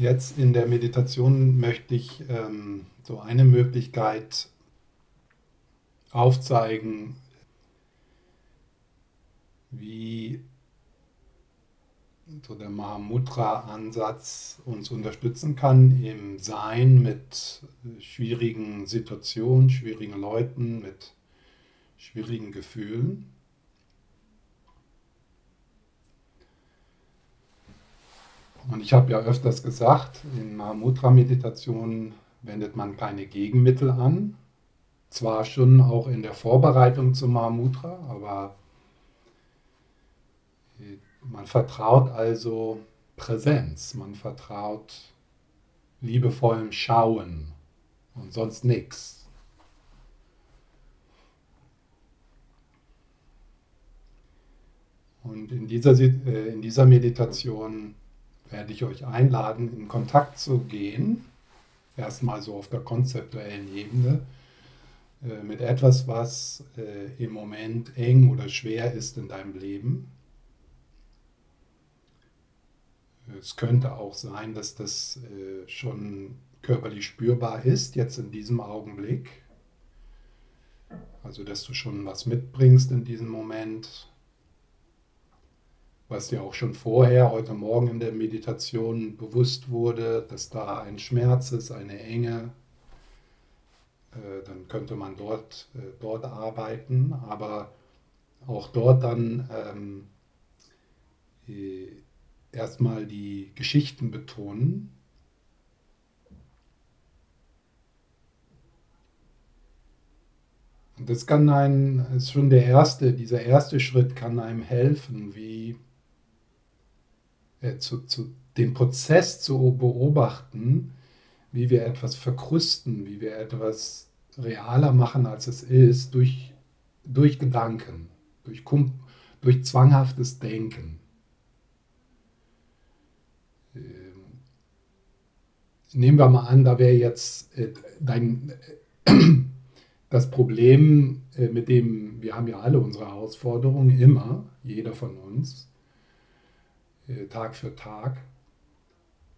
Jetzt in der Meditation möchte ich ähm, so eine Möglichkeit aufzeigen, wie so der Mahamudra-Ansatz uns unterstützen kann im Sein mit schwierigen Situationen, schwierigen Leuten, mit schwierigen Gefühlen. Und ich habe ja öfters gesagt, in Mahamudra-Meditationen wendet man keine Gegenmittel an. Zwar schon auch in der Vorbereitung zum Mahamudra, aber man vertraut also Präsenz, man vertraut liebevollem Schauen und sonst nichts. Und in dieser, äh, in dieser Meditation werde ich euch einladen, in Kontakt zu gehen, erstmal so auf der konzeptuellen Ebene, äh, mit etwas, was äh, im Moment eng oder schwer ist in deinem Leben. Es könnte auch sein, dass das äh, schon körperlich spürbar ist, jetzt in diesem Augenblick. Also, dass du schon was mitbringst in diesem Moment, was dir auch schon vorher, heute Morgen in der Meditation bewusst wurde, dass da ein Schmerz ist, eine Enge, äh, dann könnte man dort, äh, dort arbeiten, aber auch dort dann ähm, äh, erstmal die Geschichten betonen. Und das kann einem, ist schon der erste, dieser erste Schritt kann einem helfen, wie äh, zu, zu, den Prozess zu beobachten, wie wir etwas verkrüsten, wie wir etwas realer machen, als es ist, durch, durch Gedanken, durch, durch zwanghaftes Denken. Ähm, nehmen wir mal an, da wäre jetzt äh, dein, äh, das Problem, mit dem wir haben ja alle unsere Herausforderungen, immer, jeder von uns. Äh, Tag für Tag.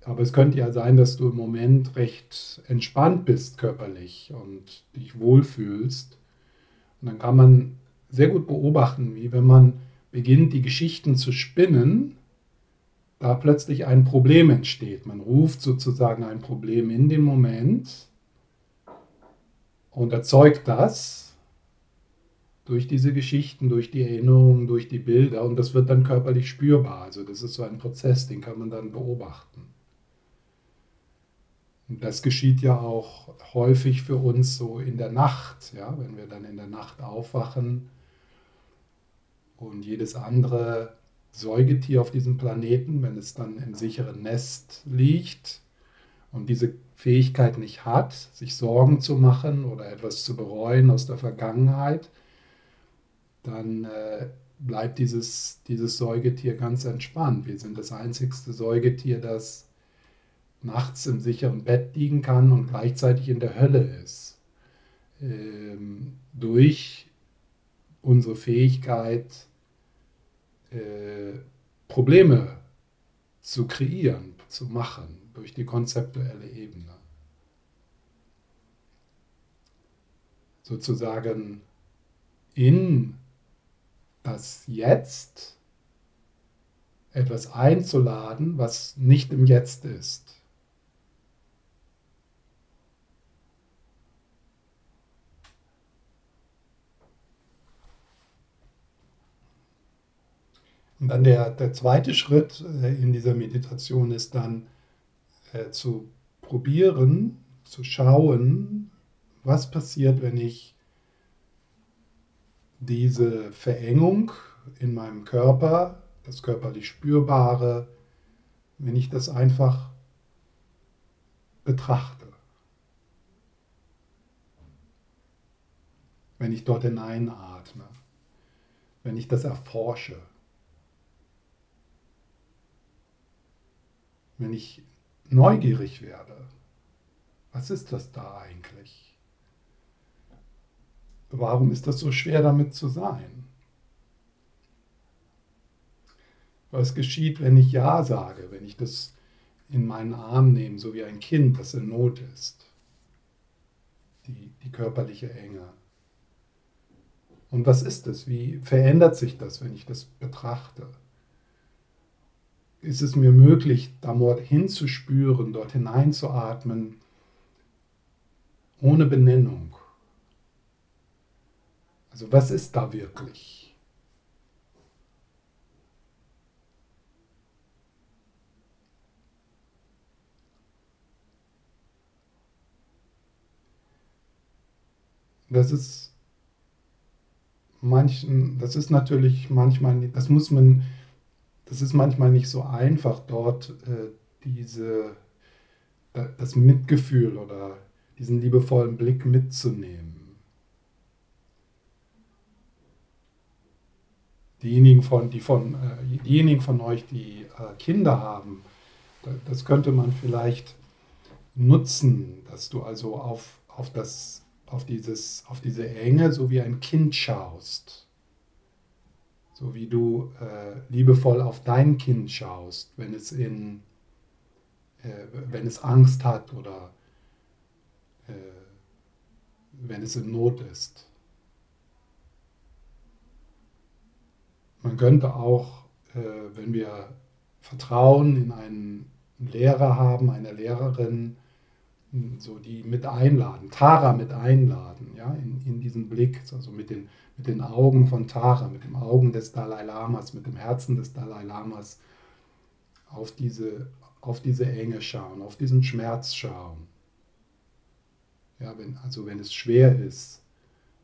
Aber es könnte ja sein, dass du im Moment recht entspannt bist körperlich und dich wohlfühlst. Und dann kann man sehr gut beobachten, wie wenn man beginnt, die Geschichten zu spinnen, da plötzlich ein Problem entsteht. Man ruft sozusagen ein Problem in den Moment und erzeugt das durch diese Geschichten, durch die Erinnerungen, durch die Bilder und das wird dann körperlich spürbar. Also das ist so ein Prozess, den kann man dann beobachten. Und das geschieht ja auch häufig für uns so in der Nacht, ja, wenn wir dann in der Nacht aufwachen und jedes andere Säugetier auf diesem Planeten, wenn es dann im sicheren Nest liegt und diese Fähigkeit nicht hat, sich Sorgen zu machen oder etwas zu bereuen aus der Vergangenheit, dann äh, bleibt dieses, dieses Säugetier ganz entspannt. Wir sind das einzigste Säugetier, das nachts im sicheren Bett liegen kann und gleichzeitig in der Hölle ist. Ähm, durch unsere Fähigkeit, äh, Probleme zu kreieren, zu machen, durch die konzeptuelle Ebene. Sozusagen in das Jetzt etwas einzuladen, was nicht im Jetzt ist. Und dann der, der zweite Schritt äh, in dieser Meditation ist dann äh, zu probieren, zu schauen, was passiert, wenn ich diese Verengung in meinem Körper, das körperlich Spürbare, wenn ich das einfach betrachte. Wenn ich dort hineinatme, wenn ich das erforsche, wenn ich neugierig werde, was ist das da eigentlich? Warum ist das so schwer damit zu sein? Was geschieht, wenn ich Ja sage, wenn ich das in meinen Arm nehmen, so wie ein Kind, das in Not ist. Die, die körperliche Enge. Und was ist es? Wie verändert sich das, wenn ich das betrachte? Ist es mir möglich, da hinzuspüren, dort hineinzuatmen, ohne Benennung? Also was ist da wirklich? das ist manchen, das ist natürlich manchmal, das muss man, das ist manchmal nicht so einfach, dort äh, diese, das Mitgefühl oder diesen liebevollen Blick mitzunehmen. Diejenigen von, die von, äh, diejenigen von euch, die äh, Kinder haben, das könnte man vielleicht nutzen, dass du also auf, auf das auf, dieses, auf diese Enge, so wie ein Kind schaust. So wie du äh, liebevoll auf dein Kind schaust, wenn es, in, äh, wenn es Angst hat oder äh, wenn es in Not ist. Man könnte auch, äh, wenn wir Vertrauen in einen Lehrer haben, eine Lehrerin, so die mit einladen, Tara mit einladen, ja, in, in diesen Blick, also mit den, mit den Augen von Tara, mit den Augen des Dalai Lamas, mit dem Herzen des Dalai Lamas auf diese, auf diese Enge schauen, auf diesen Schmerz schauen. Ja, wenn, also wenn es schwer ist,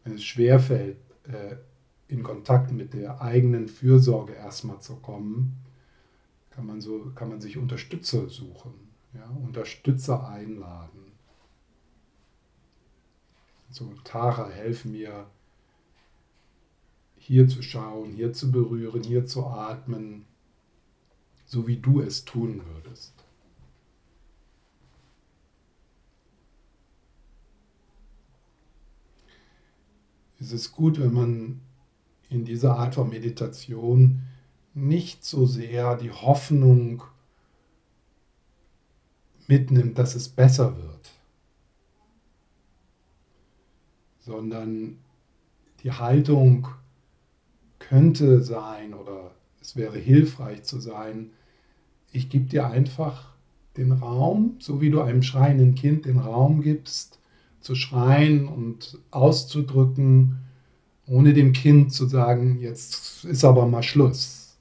wenn es schwer fällt, äh, in Kontakt mit der eigenen Fürsorge erstmal zu kommen, kann man, so, kann man sich Unterstützer suchen ja, Unterstützer einladen. So, Tara, helf mir, hier zu schauen, hier zu berühren, hier zu atmen, so wie du es tun würdest. Es ist gut, wenn man in dieser Art von Meditation nicht so sehr die Hoffnung mitnimmt, dass es besser wird, sondern die Haltung könnte sein oder es wäre hilfreich zu sein, ich gebe dir einfach den Raum, so wie du einem schreienden Kind den Raum gibst, zu schreien und auszudrücken, ohne dem Kind zu sagen, jetzt ist aber mal Schluss.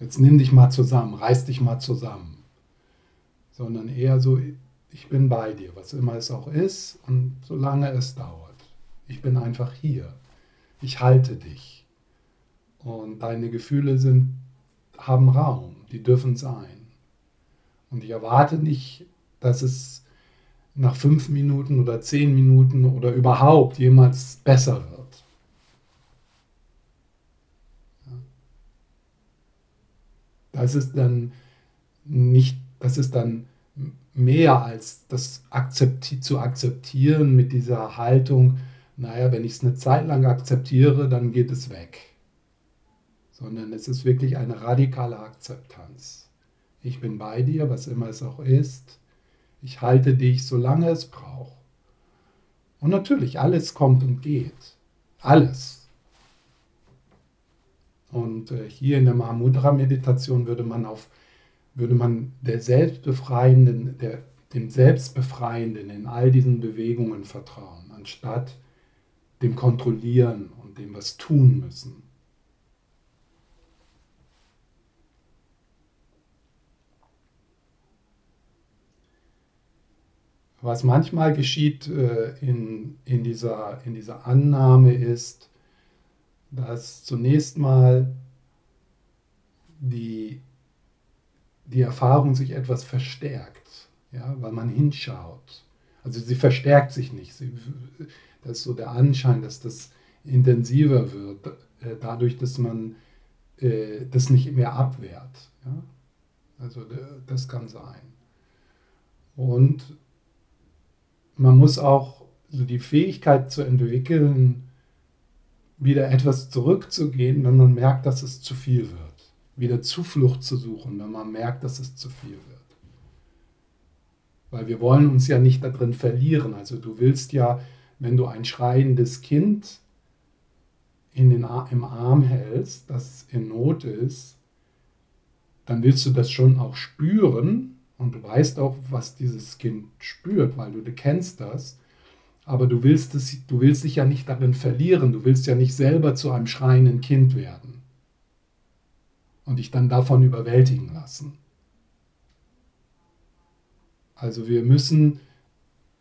Jetzt nimm dich mal zusammen, reiß dich mal zusammen sondern eher so, ich bin bei dir, was immer es auch ist und solange es dauert. Ich bin einfach hier. Ich halte dich. Und deine Gefühle sind, haben Raum, die dürfen sein. Und ich erwarte nicht, dass es nach fünf Minuten oder zehn Minuten oder überhaupt jemals besser wird. Das ist dann nicht das ist dann mehr als das akzepti zu akzeptieren mit dieser Haltung, naja, wenn ich es eine Zeit lang akzeptiere, dann geht es weg. Sondern es ist wirklich eine radikale Akzeptanz. Ich bin bei dir, was immer es auch ist. Ich halte dich, solange es braucht. Und natürlich, alles kommt und geht. Alles. Und äh, hier in der Mahamudra-Meditation würde man auf würde man der Selbstbefreienden, der, dem Selbstbefreienden in all diesen Bewegungen vertrauen, anstatt dem Kontrollieren und dem was tun müssen. Was manchmal geschieht äh, in, in, dieser, in dieser Annahme ist, dass zunächst mal die die Erfahrung sich etwas verstärkt, ja, weil man hinschaut. Also sie verstärkt sich nicht. Sie, das ist so der Anschein, dass das intensiver wird, äh, dadurch, dass man äh, das nicht mehr abwehrt. Ja? Also das kann sein. Und man muss auch so die Fähigkeit zu entwickeln, wieder etwas zurückzugehen, wenn man merkt, dass es zu viel wird wieder Zuflucht zu suchen, wenn man merkt, dass es zu viel wird. Weil wir wollen uns ja nicht darin verlieren. Also du willst ja, wenn du ein schreiendes Kind in den, im Arm hältst, das in Not ist, dann willst du das schon auch spüren und du weißt auch, was dieses Kind spürt, weil du, du kennst das. Aber du willst, es, du willst dich ja nicht darin verlieren, du willst ja nicht selber zu einem schreienden Kind werden und dich dann davon überwältigen lassen. Also wir müssen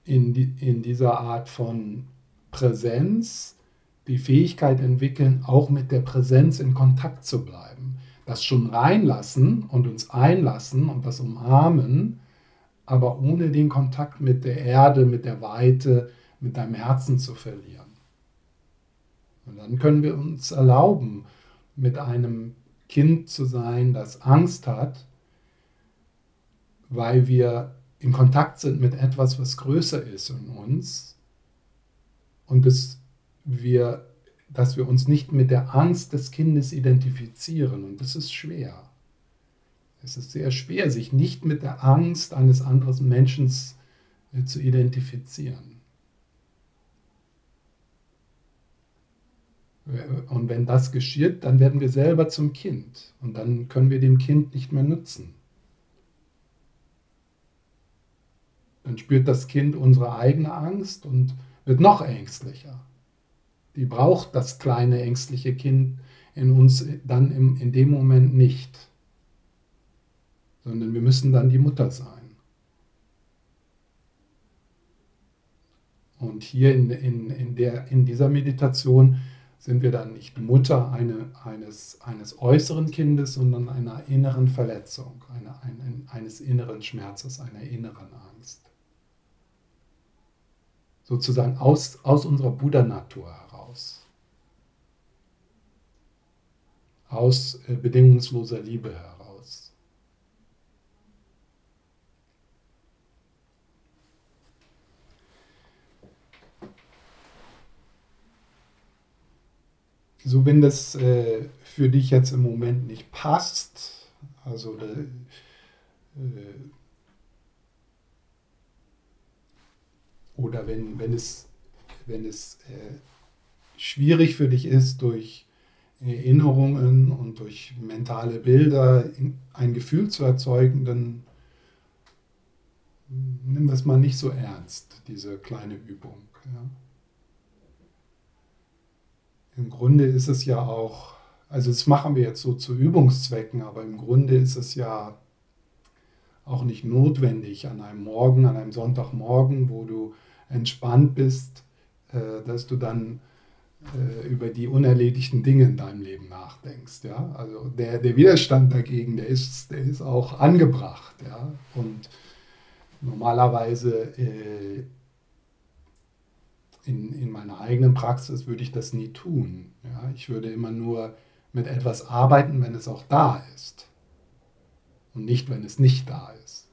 in, die, in dieser Art von Präsenz die Fähigkeit entwickeln, auch mit der Präsenz in Kontakt zu bleiben. Das schon reinlassen und uns einlassen und das umarmen, aber ohne den Kontakt mit der Erde, mit der Weite, mit deinem Herzen zu verlieren. Und dann können wir uns erlauben, mit einem Kind zu sein, das Angst hat, weil wir in Kontakt sind mit etwas, was größer ist in uns und das wir, dass wir uns nicht mit der Angst des Kindes identifizieren. Und das ist schwer. Es ist sehr schwer, sich nicht mit der Angst eines anderen Menschen äh, zu identifizieren. Und wenn das geschieht, dann werden wir selber zum Kind und dann können wir dem Kind nicht mehr nützen. Dann spürt das Kind unsere eigene Angst und wird noch ängstlicher. Die braucht das kleine ängstliche Kind in uns dann im, in dem Moment nicht, sondern wir müssen dann die Mutter sein. Und hier in, in, in, der, in dieser Meditation sind wir dann nicht Mutter eine, eines, eines äußeren Kindes, sondern einer inneren Verletzung, eine, ein, eines inneren Schmerzes, einer inneren Angst. Sozusagen aus, aus unserer Buddha-Natur heraus. Aus äh, bedingungsloser Liebe heraus. So, wenn das äh, für dich jetzt im Moment nicht passt, also äh, oder wenn, wenn es, wenn es äh, schwierig für dich ist, durch Erinnerungen und durch mentale Bilder ein Gefühl zu erzeugen, dann nimm das mal nicht so ernst, diese kleine Übung. Ja. Im Grunde ist es ja auch, also das machen wir jetzt so zu Übungszwecken, aber im Grunde ist es ja auch nicht notwendig an einem Morgen, an einem Sonntagmorgen, wo du entspannt bist, äh, dass du dann äh, über die unerledigten Dinge in deinem Leben nachdenkst. Ja? Also der, der Widerstand dagegen, der ist, der ist auch angebracht. Ja? Und normalerweise äh, in, in meiner eigenen Praxis würde ich das nie tun. Ja? Ich würde immer nur mit etwas arbeiten, wenn es auch da ist. Und nicht, wenn es nicht da ist.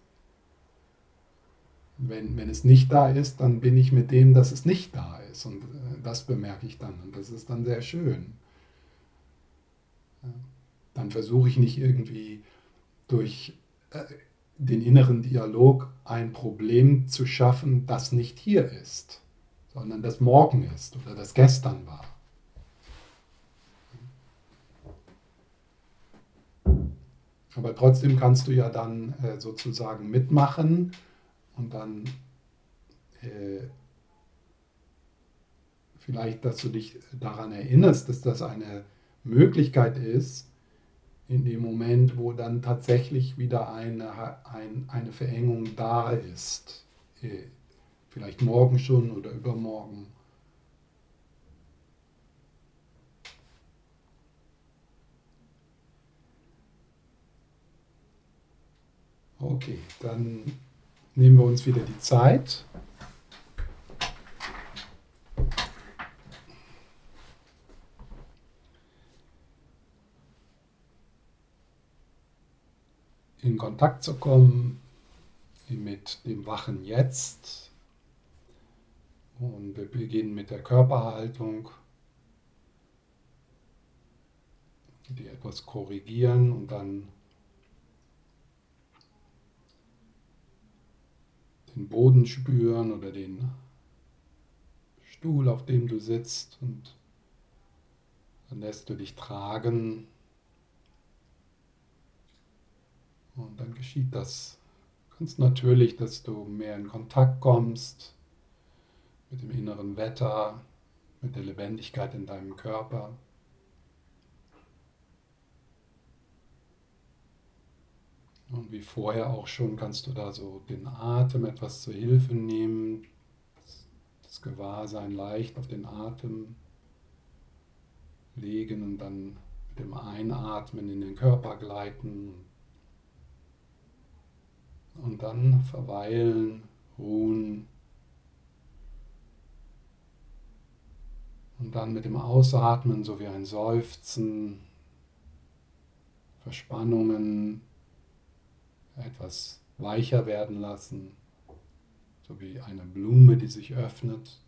Wenn, wenn es nicht da ist, dann bin ich mit dem, dass es nicht da ist. Und äh, das bemerke ich dann. Und das ist dann sehr schön. Dann versuche ich nicht irgendwie durch äh, den inneren Dialog ein Problem zu schaffen, das nicht hier ist, sondern das morgen ist oder das gestern war. Aber trotzdem kannst du ja dann äh, sozusagen mitmachen und dann äh, vielleicht, dass du dich daran erinnerst, dass das eine Möglichkeit ist, in dem Moment, wo dann tatsächlich wieder eine, ein, eine Verengung da ist. Äh, vielleicht morgen schon oder übermorgen. Okay, dann nehmen wir uns wieder die Zeit. in Kontakt zu kommen mit dem Wachen Jetzt. Und wir beginnen mit der Körperhaltung, die etwas korrigieren und dann den Boden spüren oder den Stuhl, auf dem du sitzt. Und dann lässt du dich tragen. Und dann geschieht das ganz natürlich, dass du mehr in Kontakt kommst mit dem inneren Wetter, mit der Lebendigkeit in deinem Körper. Und wie vorher auch schon kannst du da so den Atem etwas zur Hilfe nehmen, das Gewahrsein leicht auf den Atem legen und dann mit dem Einatmen in den Körper gleiten und dann verweilen, ruhen und dann mit dem Ausatmen so wie ein Seufzen, Verspannungen etwas weicher werden lassen, so wie eine Blume, die sich öffnet.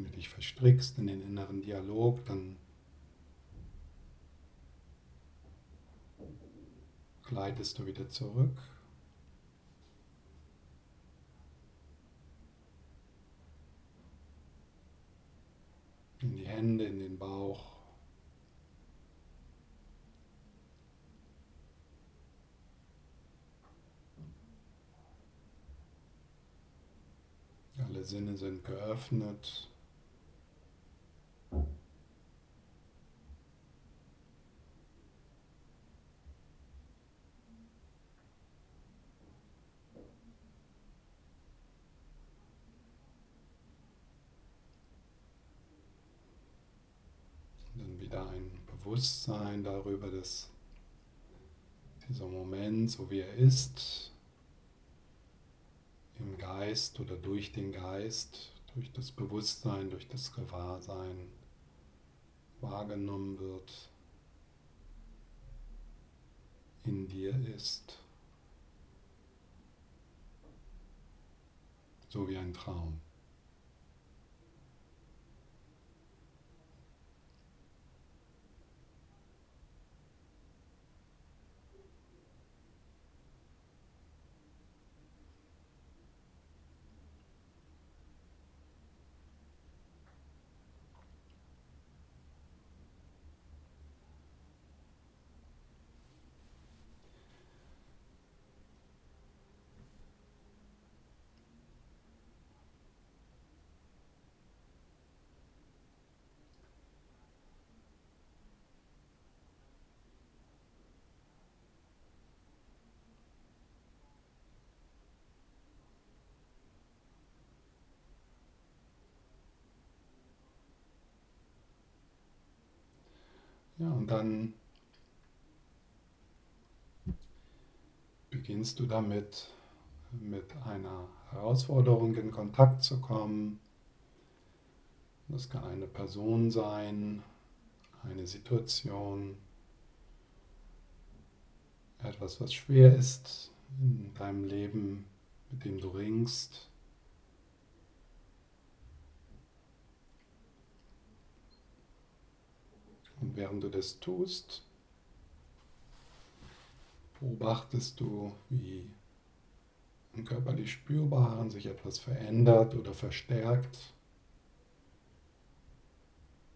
Wenn du dich verstrickst in den inneren Dialog, dann gleitest du wieder zurück. In die Hände, in den Bauch. Alle Sinne sind geöffnet. Bewusstsein darüber, dass dieser Moment, so wie er ist, im Geist oder durch den Geist, durch das Bewusstsein, durch das Gewahrsein wahrgenommen wird, in dir ist, so wie ein Traum. Ja, und dann beginnst du damit, mit einer Herausforderung in Kontakt zu kommen. Das kann eine Person sein, eine Situation, etwas, was schwer ist in deinem Leben, mit dem du ringst. Und während du das tust, beobachtest du, wie im körperlich Spürbaren sich etwas verändert oder verstärkt.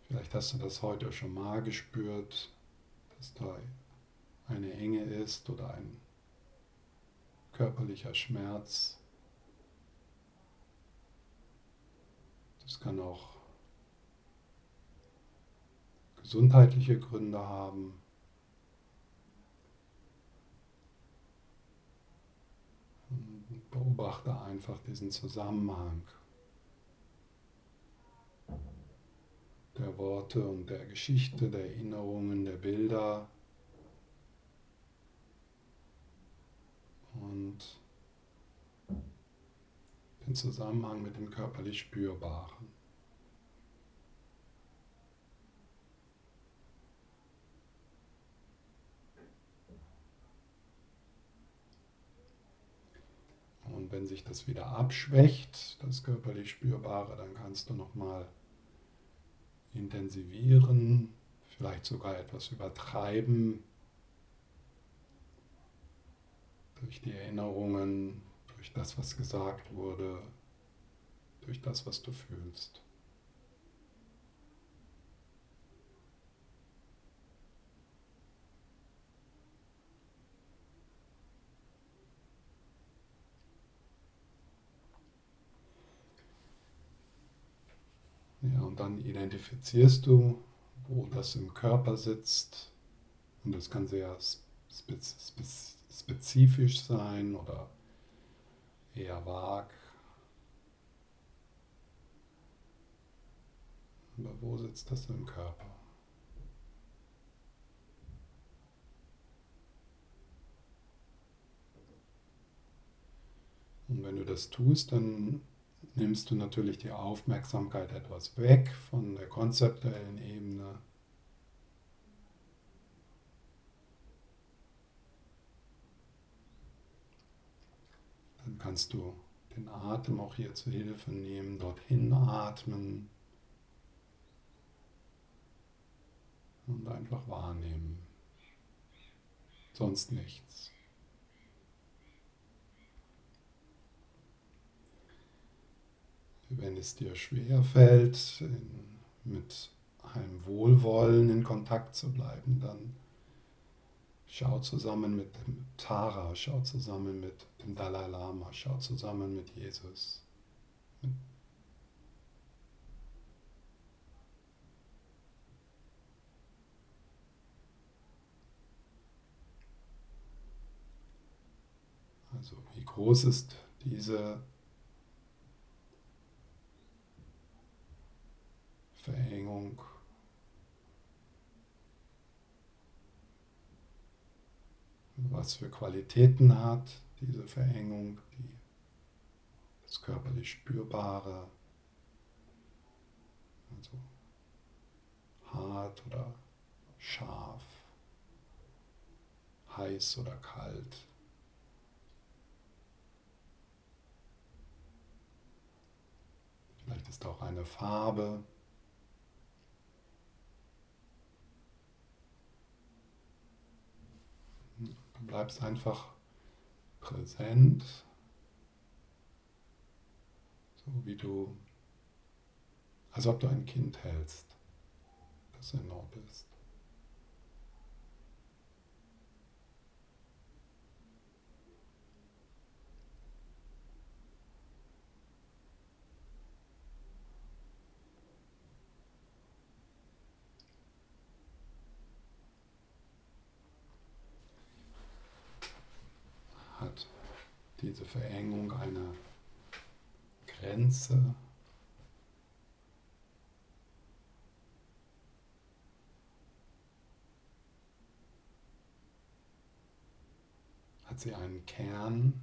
Vielleicht hast du das heute schon mal gespürt, dass da eine Enge ist oder ein körperlicher Schmerz. Das kann auch gesundheitliche Gründe haben. Beobachte einfach diesen Zusammenhang der Worte und der Geschichte, der Erinnerungen, der Bilder. Und den Zusammenhang mit dem körperlich Spürbaren. Und wenn sich das wieder abschwächt, das körperlich Spürbare, dann kannst du nochmal intensivieren, vielleicht sogar etwas übertreiben durch die Erinnerungen, durch das, was gesagt wurde, durch das, was du fühlst. Ja, und dann identifizierst du, wo das im Körper sitzt. Und das kann sehr spezifisch sein oder eher vag. Aber wo sitzt das im Körper? Und wenn du das tust, dann nimmst du natürlich die Aufmerksamkeit etwas weg von der konzeptuellen Ebene. Dann kannst du den Atem auch hier zur Hilfe nehmen, dorthin atmen und einfach wahrnehmen. Sonst nichts. Wenn es dir schwer fällt, mit einem Wohlwollen in Kontakt zu bleiben, dann schau zusammen mit dem Tara, schau zusammen mit dem Dalai Lama, schau zusammen mit Jesus. Also wie groß ist diese Verengung. Was für Qualitäten hat diese Verengung, die, das körperlich Spürbare, also hart oder scharf, heiß oder kalt. Vielleicht ist auch eine Farbe. Du bleibst einfach präsent, so wie du, als ob du ein Kind hältst, das in Not ist. Diese Verengung einer Grenze. Hat sie einen Kern?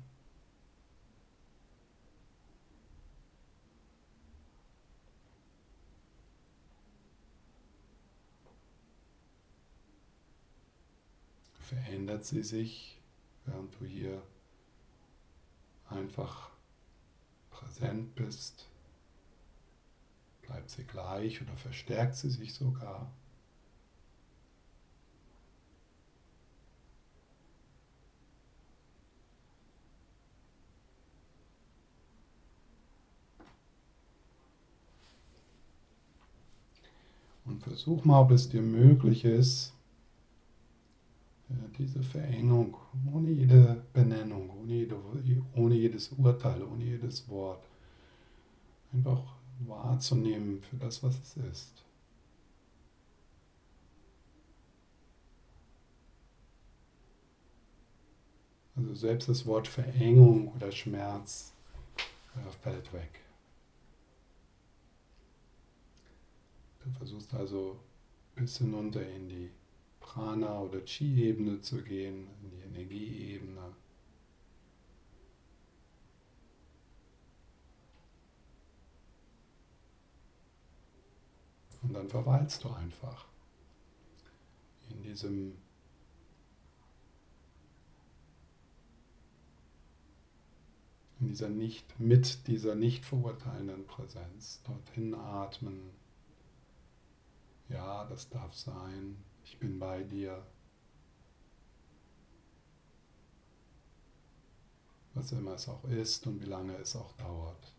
Verändert sie sich, während du hier einfach präsent bist, bleibt sie gleich oder verstärkt sie sich sogar. Und versuch mal, ob es dir möglich ist, diese Verengung, ohne jede Benennung, ohne, jede, ohne jedes Urteil, ohne jedes Wort, einfach wahrzunehmen für das, was es ist. Also selbst das Wort Verengung oder Schmerz äh, fällt weg. Du versuchst also bis hinunter in die Prana- oder Chi-Ebene zu gehen, in die Energieebene. Und dann verweilst du einfach in diesem in dieser nicht mit dieser nicht verurteilenden Präsenz dorthin atmen. Ja, das darf sein. Ich bin bei dir. Was immer es auch ist und wie lange es auch dauert.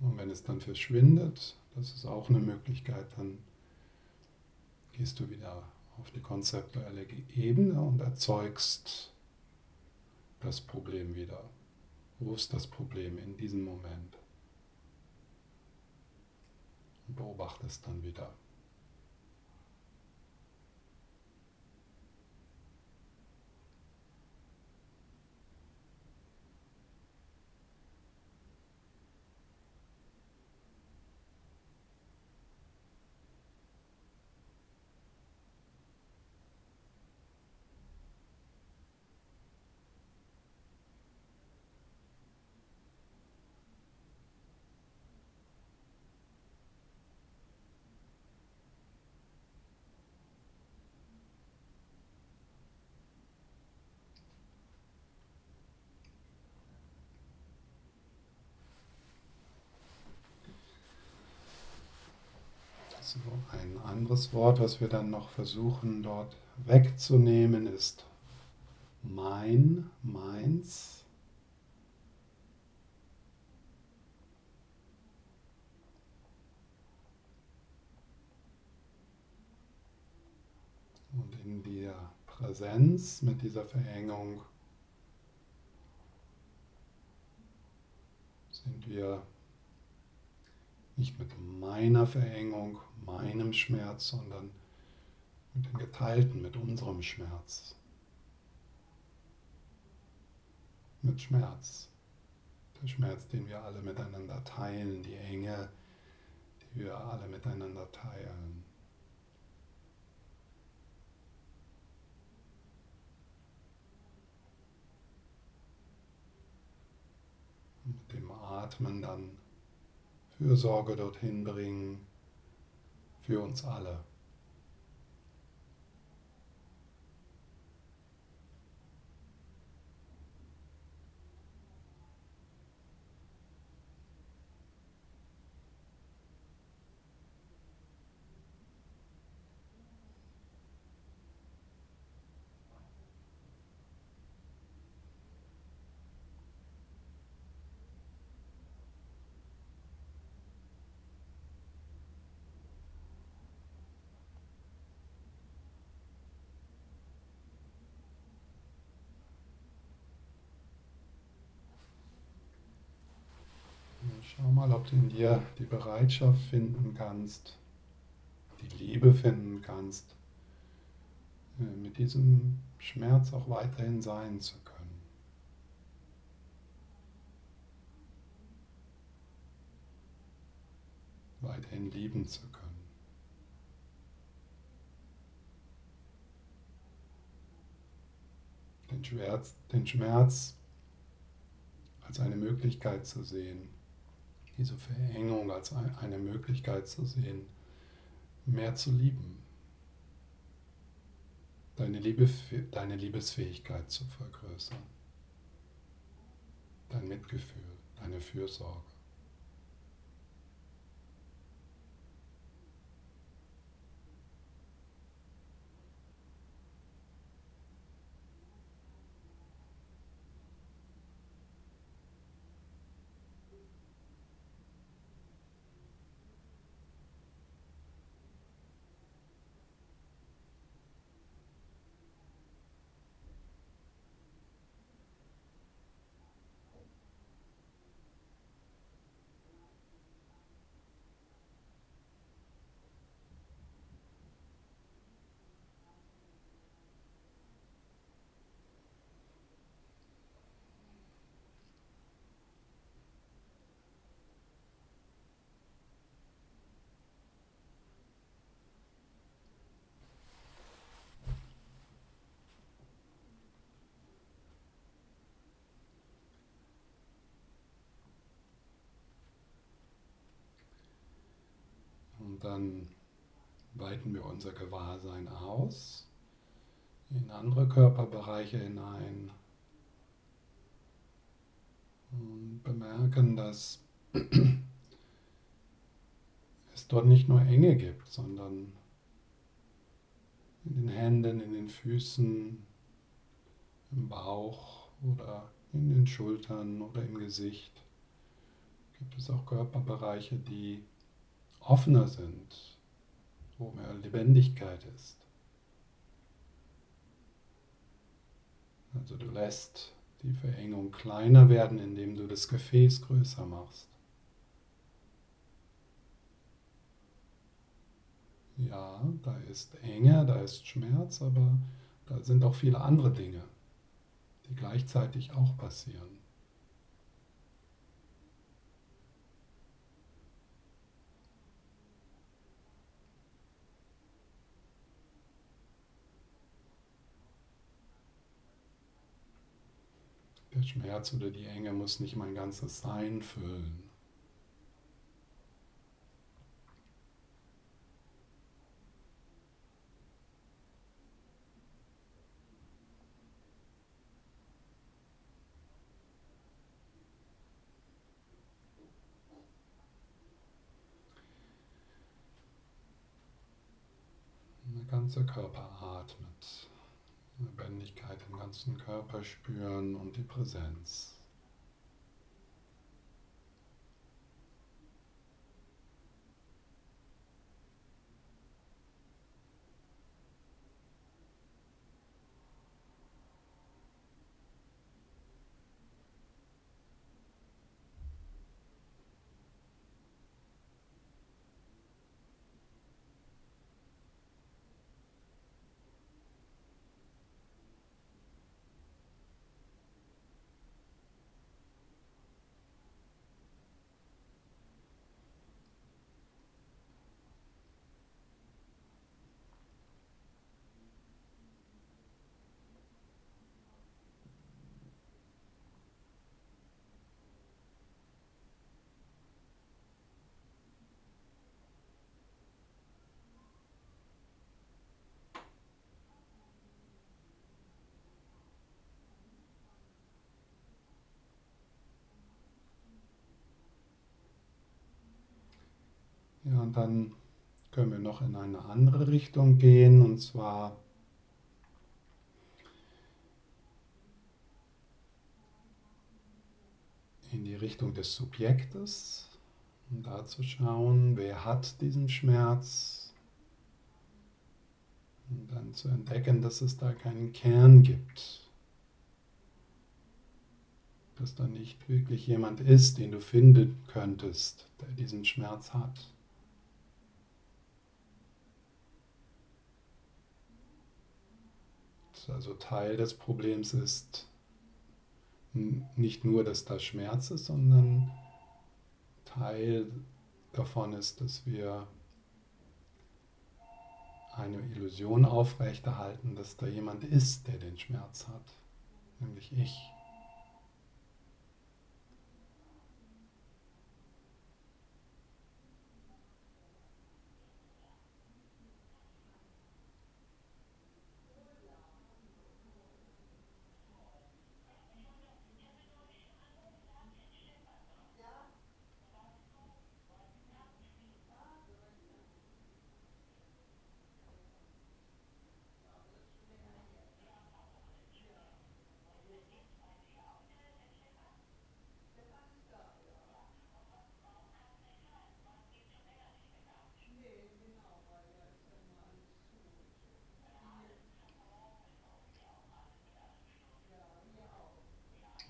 Und wenn es dann verschwindet, das ist auch eine Möglichkeit, dann gehst du wieder auf die konzeptuelle Ebene und erzeugst das Problem wieder. Wo ist das Problem in diesem Moment? Und beobachtest dann wieder. So, ein anderes Wort, was wir dann noch versuchen dort wegzunehmen, ist mein, meins. Und in der Präsenz mit dieser Verengung sind wir nicht mit meiner Verengung, meinem Schmerz, sondern mit dem Geteilten, mit unserem Schmerz. Mit Schmerz. Der Schmerz, den wir alle miteinander teilen, die Enge, die wir alle miteinander teilen. mit dem Atmen dann Fürsorge dorthin bringen für uns alle. Schau mal, ob du in dir die Bereitschaft finden kannst, die Liebe finden kannst, äh, mit diesem Schmerz auch weiterhin sein zu können. Weiterhin lieben zu können. Den Schmerz, den Schmerz als eine Möglichkeit zu sehen, diese Verengung als eine Möglichkeit zu sehen, mehr zu lieben, deine, Liebe, deine Liebesfähigkeit zu vergrößern, dein Mitgefühl, deine Fürsorge. Und dann weiten wir unser Gewahrsein aus in andere Körperbereiche hinein und bemerken, dass es dort nicht nur Enge gibt, sondern in den Händen, in den Füßen, im Bauch oder in den Schultern oder im Gesicht gibt es auch Körperbereiche, die offener sind, wo mehr Lebendigkeit ist. Also du lässt die Verengung kleiner werden, indem du das Gefäß größer machst. Ja, da ist Enge, da ist Schmerz, aber da sind auch viele andere Dinge, die gleichzeitig auch passieren. Der Schmerz oder die Enge muss nicht mein ganzes Sein füllen. Der ganze Körper atmet. Lebendigkeit im ganzen Körper spüren und die Präsenz. Ja, und dann können wir noch in eine andere Richtung gehen, und zwar in die Richtung des Subjektes, um da zu schauen, wer hat diesen Schmerz, und dann zu entdecken, dass es da keinen Kern gibt dass da nicht wirklich jemand ist, den du finden könntest, der diesen Schmerz hat. Also Teil des Problems ist nicht nur, dass da Schmerz ist, sondern Teil davon ist, dass wir eine Illusion aufrechterhalten, dass da jemand ist, der den Schmerz hat, nämlich ich.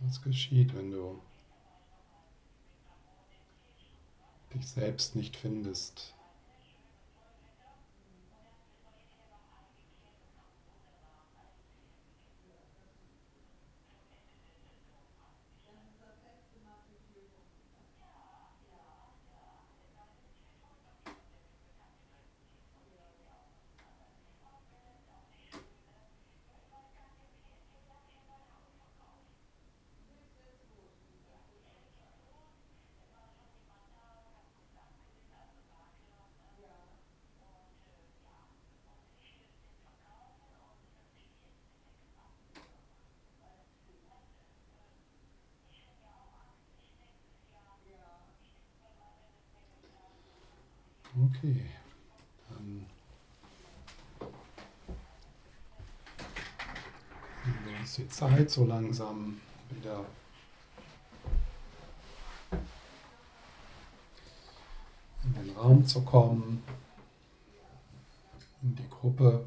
Was geschieht, wenn du dich selbst nicht findest? Okay. Dann nehmen wir uns die Zeit, so langsam wieder in den Raum zu kommen, in die Gruppe.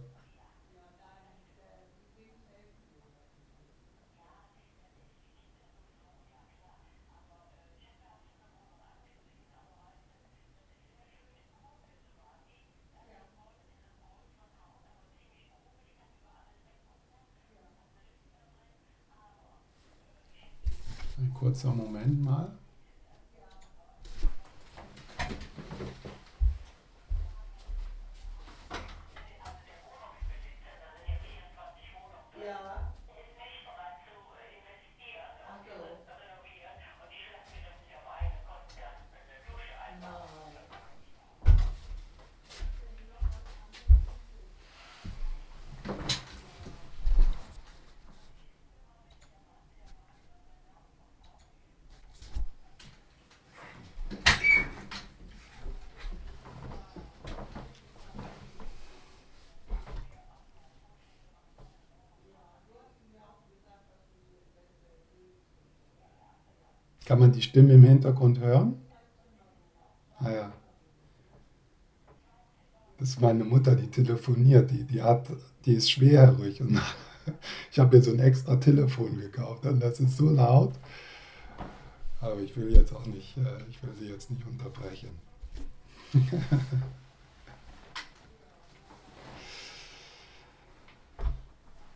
Ein kurzer Moment mal. Ja. Also. Nein. Kann man die Stimme im Hintergrund hören? Ah ja. Das ist meine Mutter, die telefoniert, die, die, hat, die ist schwerhörig. Und ich habe mir so ein extra Telefon gekauft und das ist so laut. Aber ich will jetzt auch nicht, äh, ich will sie jetzt nicht unterbrechen.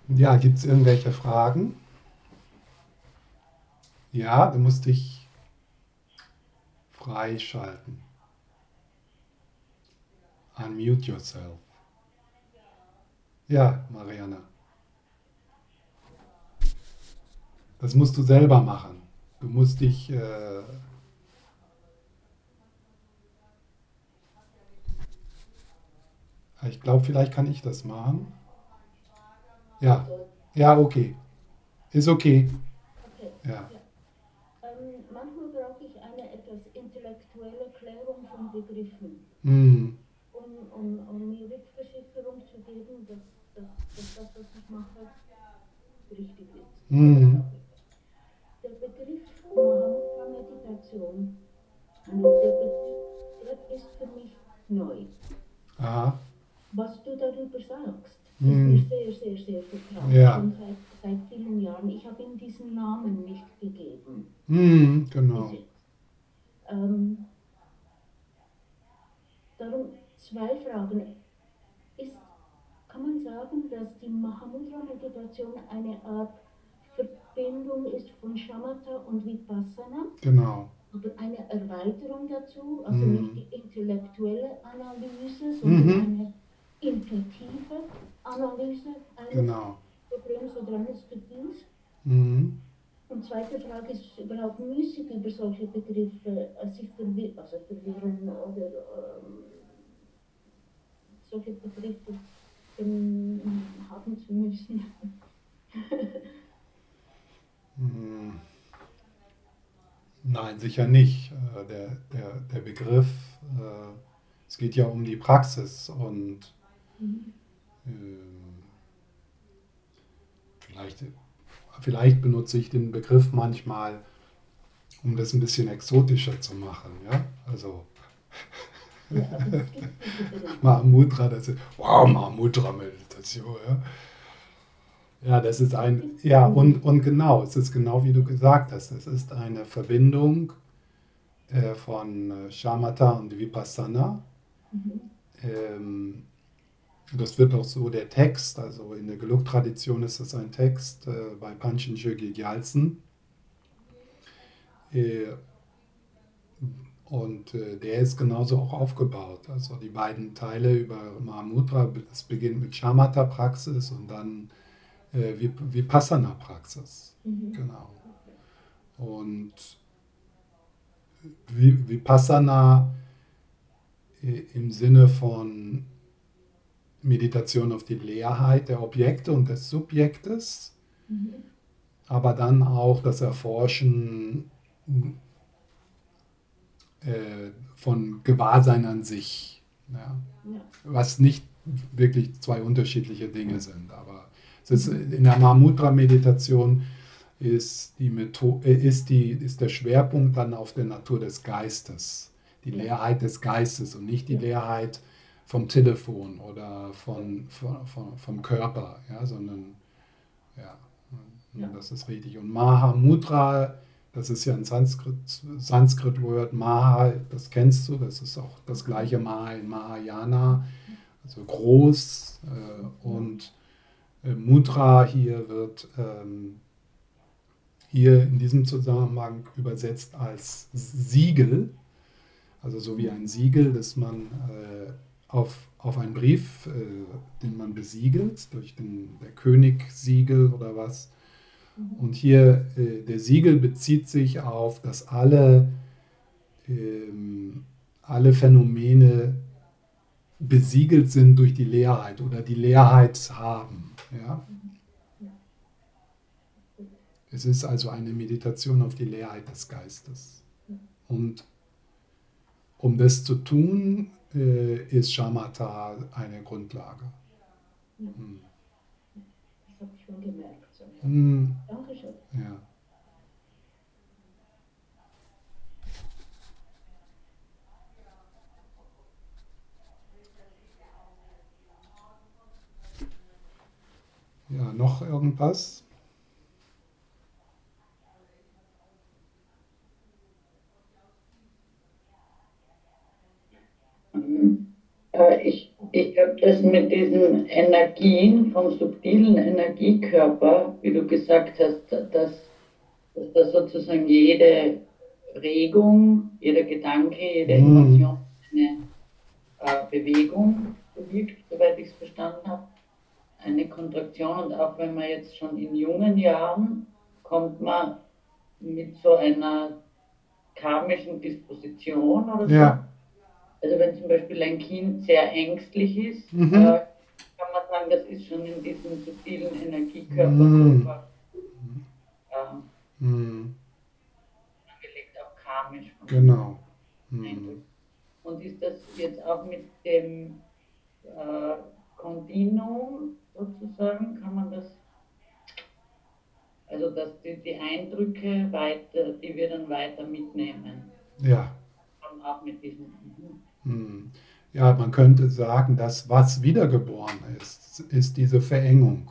Ja, gibt es irgendwelche Fragen? Ja, du musst dich freischalten. Unmute yourself. Ja, Mariana. Das musst du selber machen. Du musst dich... Äh, ich glaube, vielleicht kann ich das machen. Ja, ja, okay. Ist okay. okay. Ja. Ähm, manchmal brauche ich eine etwas intellektuelle Klärung von Begriffen, Hm. um, um, um mir Rückversicherung zu geben, dass, dass, dass das, was ich mache, richtig ist. Mhm. Der Begriff Mahamudra-Meditation, also der Begriff ist für mich neu. Aha. Was du darüber sagst, Mhm. ist mir sehr, sehr, sehr vertraut. Ja. Schon seit, seit vielen Jahren. Ich habe ihm diesen Namen nicht gegeben. Hm, genau. Ähm, darum zwei Fragen. Ist, kann man sagen, dass die Mahamudra-Meditation eine Art Verbindung ist von Shamatha und Vipassana, Genau. aber eine Erweiterung dazu, also Mhm. nicht die intellektuelle Analyse, sondern Mhm. eine intuitive Analyse eines Genau. Problems oder eines Gefühls? Mhm. Und zweite Frage ist überhaupt müßig über solche Begriffe äh, sich verwir also verwirren oder ähm, solche Begriffe ähm, haben zu müssen. Nein, sicher nicht. Äh, Der, der, der Begriff, äh, es geht ja um die Praxis und ähm, vielleicht, vielleicht benutze ich den Begriff manchmal, um das ein bisschen exotischer zu machen. Ja? Also Ja. Mahamudra, das ist, wow, Mahamudra-Meditation, ja. Ja, das ist ein, ja, und, und genau, es ist genau wie du gesagt hast, es ist eine Verbindung äh, von äh, Shamatha und Vipassana. Mhm. Ähm, das wird auch so der Text, also in der Geluk-Tradition ist das ein Text äh, bei Panchen Jyogi Gyaltsen. Äh, und äh, der ist genauso auch aufgebaut. Also die beiden Teile über Mahamudra, das beginnt mit Shamatha-Praxis und dann äh, Vip- Vipassana-Praxis. Mhm. Genau. Und Vi- Vipassana äh, im Sinne von Meditation auf die Leerheit der Objekte und des Subjektes, Mhm. aber dann auch das Erforschen äh, von Gewahrsein an sich. Ja. ja. Was nicht wirklich zwei unterschiedliche Dinge sind. Aber ist in der Mahamudra-Meditation ist, die Methode, äh, ist, die, ist der Schwerpunkt dann auf der Natur des Geistes, die Leerheit des Geistes und nicht die Leerheit vom Telefon oder von, von, von vom Körper, ja, sondern ja, ja, das ist richtig. Und Mahamudra, das ist ja ein Sanskrit-Wort, Sanskrit Maha, das kennst du, das ist auch das gleiche Maha in Mahayana, also groß äh, und äh, Mudra hier wird ähm, hier in diesem Zusammenhang übersetzt als Siegel, also so wie ein Siegel, das man äh, auf, auf einen Brief, äh, den man besiegelt, durch den der Königsiegel oder was. Mhm. Und hier äh, der Siegel bezieht sich auf, dass alle, ähm, alle Phänomene besiegelt sind durch die Leerheit oder die Leerheit haben. Ja? Es ist also eine Meditation auf die Leerheit des Geistes. Und um das zu tun, äh, ist Shamatha eine Grundlage. Hm. Das habe ich schon gemerkt. Hm. Dankeschön. Ja. Ja, noch irgendwas? Ich, ich glaube, das mit diesen Energien vom subtilen Energiekörper, wie du gesagt hast, dass, dass da sozusagen jede Regung, jeder Gedanke, jede mhm. Emotion eine äh, Bewegung bewirkt, soweit ich es verstanden habe, eine Kontraktion. Und auch wenn man jetzt schon in jungen Jahren kommt man mit so einer karmischen Disposition oder so. Ja also wenn zum Beispiel ein Kind sehr ängstlich ist, mhm. äh, kann man sagen, das ist schon in diesem subtilen Energiekörper mhm. äh, mhm. angelegt, auch karmisch. Genau. Mhm. Und ist das jetzt auch mit dem äh, Continuum sozusagen, kann man das, also dass die, die Eindrücke weiter, die wir dann weiter mitnehmen. Ja. Und auch mit diesem. Mhm. Hm. Ja, man könnte sagen, dass was wiedergeboren ist, ist diese Verengung.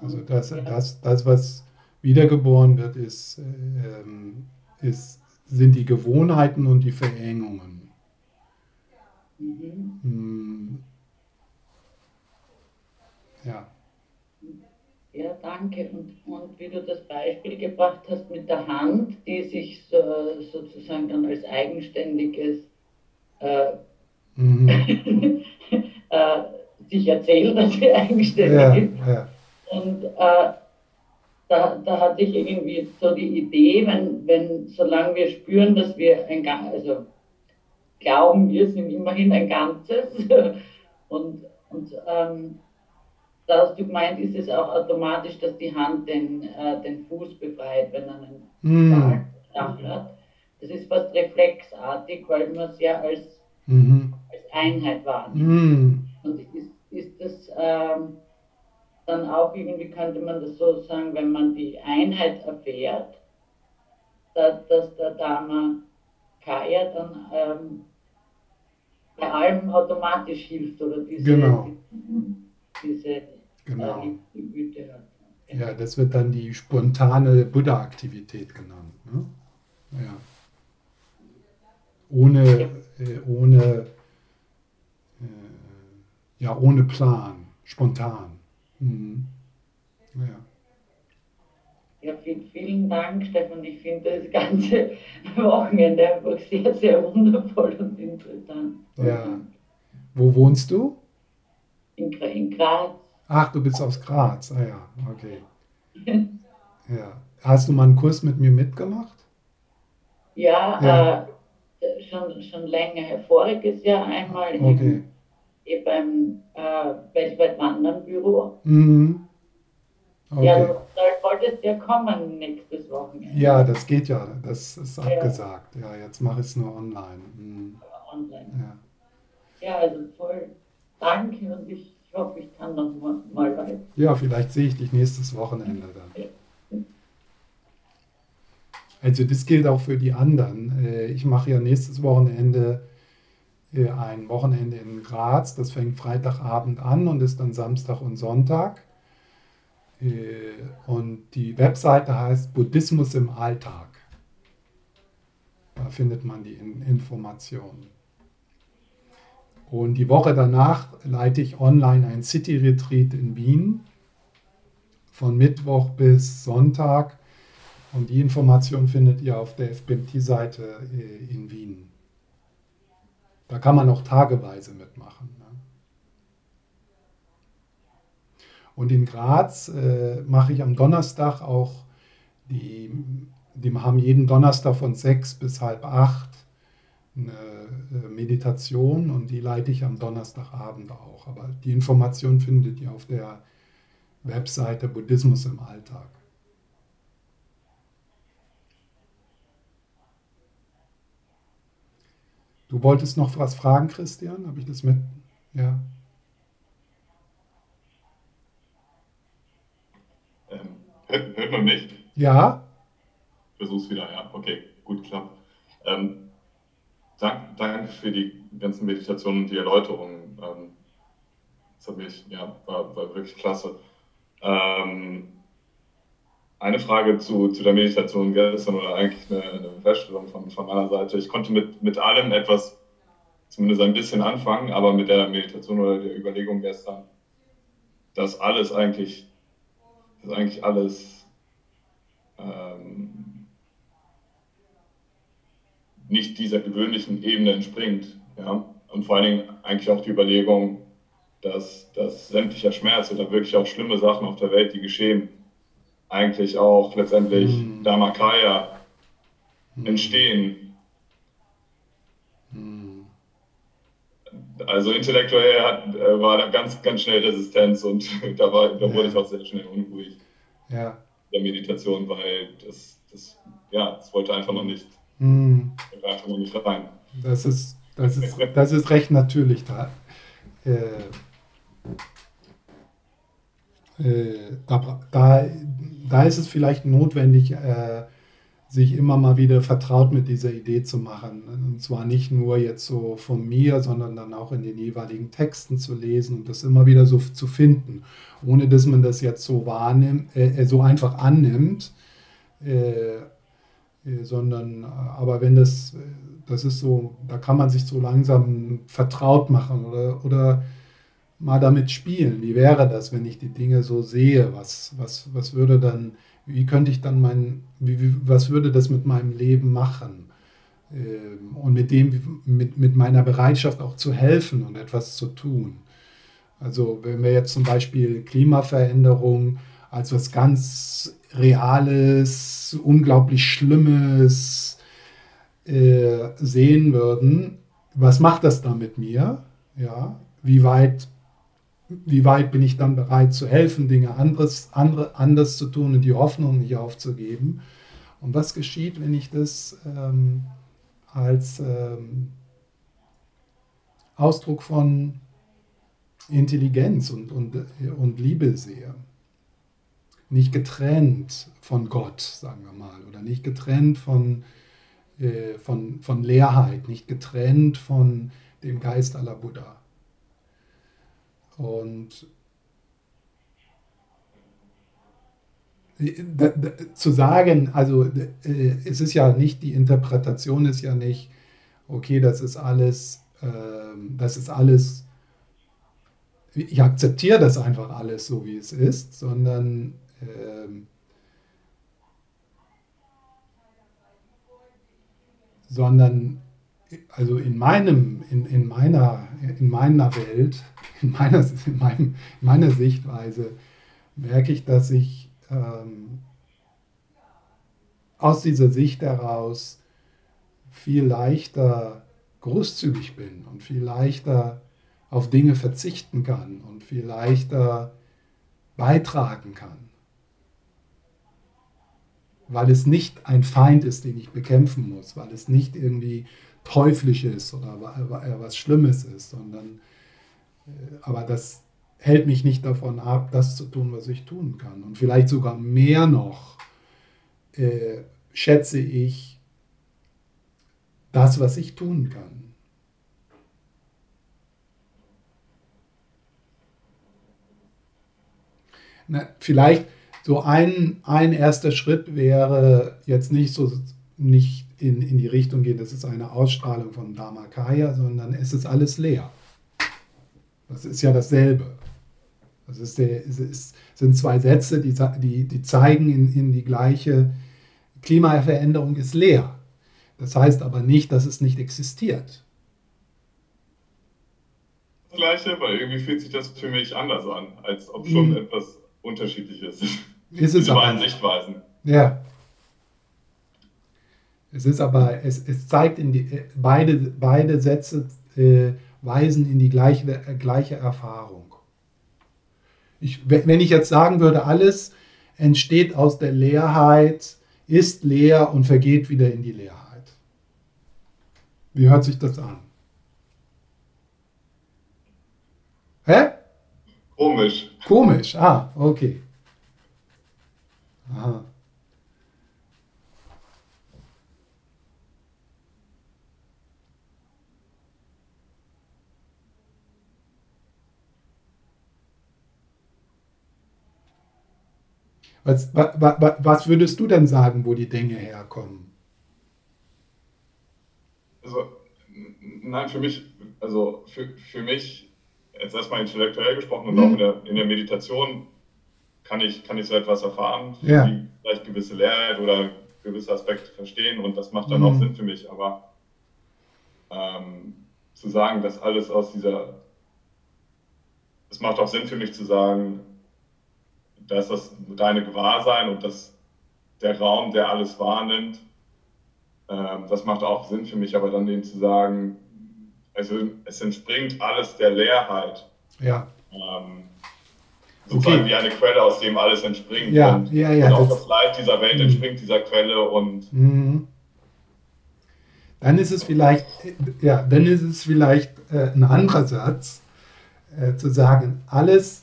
Also das, das, das was wiedergeboren wird, ist, äh, ist, sind die Gewohnheiten und die Verengungen. Mhm. Hm. Ja. Ja, danke. Und, und wie du das Beispiel gebracht hast mit der Hand, die sich so, sozusagen dann als eigenständiges äh, mhm. äh, sich erzählt, dass sie eigenständig ja, ist. Ja. Und äh, da, da hatte ich irgendwie so die Idee, wenn, wenn solange wir spüren, dass wir ein also glauben, wir sind immerhin ein Ganzes und, und ähm, da hast du gemeint, ist es auch automatisch, dass die Hand den, äh, den Fuß befreit, wenn er einen. Stachel hat. Das ist fast reflexartig, weil man es ja als, mhm. als Einheit wahrnimmt. Mm. Und ist, ist das ähm, dann auch irgendwie, könnte man das so sagen, wenn man die Einheit erfährt, dass, dass der Dharma Kaya dann ähm, bei allem automatisch hilft oder diese, genau. Diese Genau. Ja, das wird dann die spontane Buddha-Aktivität genannt. Ne? Ja. Ohne, äh, ohne, äh, ja, ohne Plan, spontan. Mhm. Ja. Ja, vielen Dank, Stefan. Ich finde das ganze Wochenende einfach sehr, sehr wundervoll und interessant. Ja. Wo wohnst du? In, in Graz. Ach, du bist aus Graz. Ah ja, okay. Ja. Hast du mal einen Kurs mit mir mitgemacht? Ja, ja. Äh, schon, schon länger. Voriges Jahr einmal okay. im, beim äh, Weltweit Wandernbüro. Mhm. Okay. Ja, du wolltest ja kommen nächstes Wochenende. Ja, das geht ja. Das ist abgesagt. Ja, ja jetzt mache ich es nur online. Mhm. Online. Ja. ja, also voll danke und ich hoffe, ich kann noch mal weiter. Ja, vielleicht sehe ich dich nächstes Wochenende dann. Also das gilt auch für die anderen. Äh, ich mache ja nächstes Wochenende äh, ein Wochenende in Graz. Das fängt Freitagabend an und ist dann Samstag und Sonntag. Äh, und die Webseite heißt Buddhismus im Alltag. Da findet man die Informationen. Und die Woche danach leite ich online ein City Retreat in Wien von Mittwoch bis Sonntag. Und die Information findet ihr auf der FBMT-Seite äh, in Wien. Da kann man auch tageweise mitmachen. Ne? Und in Graz äh, mache ich am Donnerstag auch, die, die haben jeden Donnerstag von sechs bis halb acht eine äh, Meditation und die leite ich am Donnerstagabend auch. Aber die Information findet ihr auf der Webseite Buddhismus im Alltag. Du wolltest noch was fragen, Christian? Habe ich das mit? Ja. Ähm, hört, hört, man mich? Ja. Versuch's wieder, ja. Okay, gut, klar. Ähm, Dank, danke für die ganzen Meditationen und die Erläuterungen. Ähm, das hat mich, ja, war, war wirklich klasse. Ähm, eine Frage zu, zu der Meditation gestern oder eigentlich eine, eine Feststellung von, von meiner Seite. Ich konnte mit, mit allem etwas, zumindest ein bisschen anfangen, aber mit der Meditation oder der Überlegung gestern, dass alles eigentlich, dass eigentlich alles ähm, nicht dieser gewöhnlichen Ebene entspringt. Ja? Und vor allen Dingen eigentlich auch die Überlegung, dass, dass sämtlicher Schmerz oder wirklich auch schlimme Sachen auf der Welt, die geschehen, eigentlich auch letztendlich mm. Dharmakaya mm. entstehen. Mm. Also intellektuell hat, äh, war da ganz, ganz schnell Resistenz und da, war, da ja. wurde ich auch sehr schnell unruhig. Ja. Der Meditation, weil das, das, ja, das wollte einfach noch nicht hm. Das ist, das ist, das ist recht natürlich da. Äh, äh, da, da, da, ist es vielleicht notwendig, äh, sich immer mal wieder vertraut mit dieser Idee zu machen. Und zwar nicht nur jetzt so von mir, sondern dann auch in den jeweiligen Texten zu lesen und das immer wieder so zu finden, ohne dass man das jetzt so wahrnimmt, äh, so einfach annimmt äh, äh, sondern äh, aber wenn das, äh, das ist so, da kann man sich so langsam vertraut machen oder, oder mal damit spielen. Wie wäre das, wenn ich die Dinge so sehe? Was, was, was würde dann, wie könnte ich dann mein, wie, was würde das mit meinem Leben machen? Ähm, und mit dem, mit, mit meiner Bereitschaft auch zu helfen und etwas zu tun. Also wenn wir jetzt zum Beispiel Klimaveränderung als was ganz Reales, unglaublich Schlimmes äh, sehen würden, was macht das dann mit mir? Ja, wie weit, wie weit bin ich dann bereit zu helfen, Dinge anderes, andere, anders zu tun und die Hoffnung nicht aufzugeben? Und was geschieht, wenn ich das ähm, als ähm, Ausdruck von Intelligenz und, und, und Liebe sehe? Nicht getrennt von Gott, sagen wir mal, oder nicht getrennt von, äh, von, von Leerheit, nicht getrennt von dem Geist aller Buddha. Und zu sagen, also äh, es ist ja nicht, die Interpretation ist ja nicht, okay, das ist alles, äh, das ist alles, ich akzeptiere das einfach alles so, wie es ist, sondern ähm, sondern also in meinem, in, in meiner, in meiner Welt, in meiner, in, meinem, in meiner Sichtweise merke ich, dass ich ähm, aus dieser Sicht heraus viel leichter großzügig bin und viel leichter auf Dinge verzichten kann und viel leichter beitragen kann weil es nicht ein Feind ist, den ich bekämpfen muss, weil es nicht irgendwie teuflisch ist oder was Schlimmes ist, sondern äh, aber das hält mich nicht davon ab, das zu tun, was ich tun kann. Und vielleicht sogar mehr noch äh, schätze ich das, was ich tun kann. Na, vielleicht so ein, ein erster Schritt wäre jetzt nicht so nicht in, in die Richtung gehen, das ist eine Ausstrahlung von Dharmakaya, sondern es ist alles leer. Das ist ja dasselbe. Das ist der, es ist, sind zwei Sätze, die, die, die zeigen in, in die gleiche Klimaveränderung ist leer. Das heißt aber nicht, dass es nicht existiert. Das Gleiche, weil irgendwie fühlt sich das für mich anders an, als ob schon hm. etwas Unterschiedliches ist. Ist es beiden Sichtweisen. Ja. Es ist aber, es, es zeigt in die, beide, beide Sätze äh, weisen in die gleiche, äh, gleiche Erfahrung. Ich, wenn ich jetzt sagen würde, alles entsteht aus der Leerheit, ist leer und vergeht wieder in die Leerheit. Wie hört sich das an? Hä? Komisch. Komisch, ah, okay. Aha. Was, was, was würdest du denn sagen, wo die Dinge herkommen? Also, nein, für mich, also für, für mich, jetzt erstmal intellektuell gesprochen und mhm. auch in der, in der Meditation, kann ich, kann ich so etwas erfahren, ja. vielleicht gewisse Lehrheit oder gewisse Aspekte verstehen und das macht dann mhm. auch Sinn für mich. Aber ähm, zu sagen, dass alles aus dieser, es macht auch Sinn für mich zu sagen, da ist das reine Gewahrsein und das, der Raum, der alles wahrnimmt, ähm, das macht auch Sinn für mich, aber dann denen zu sagen, also es entspringt alles der Leerheit. Ja. Ähm, sozusagen okay. wie eine Quelle, aus dem alles entspringt. Ja, und, ja, ja. Und auch das, das Leid dieser Welt mh. entspringt dieser Quelle und. Mhm. Dann ist es vielleicht, ja, dann ist es vielleicht äh, ein anderer Satz, äh, zu sagen, alles,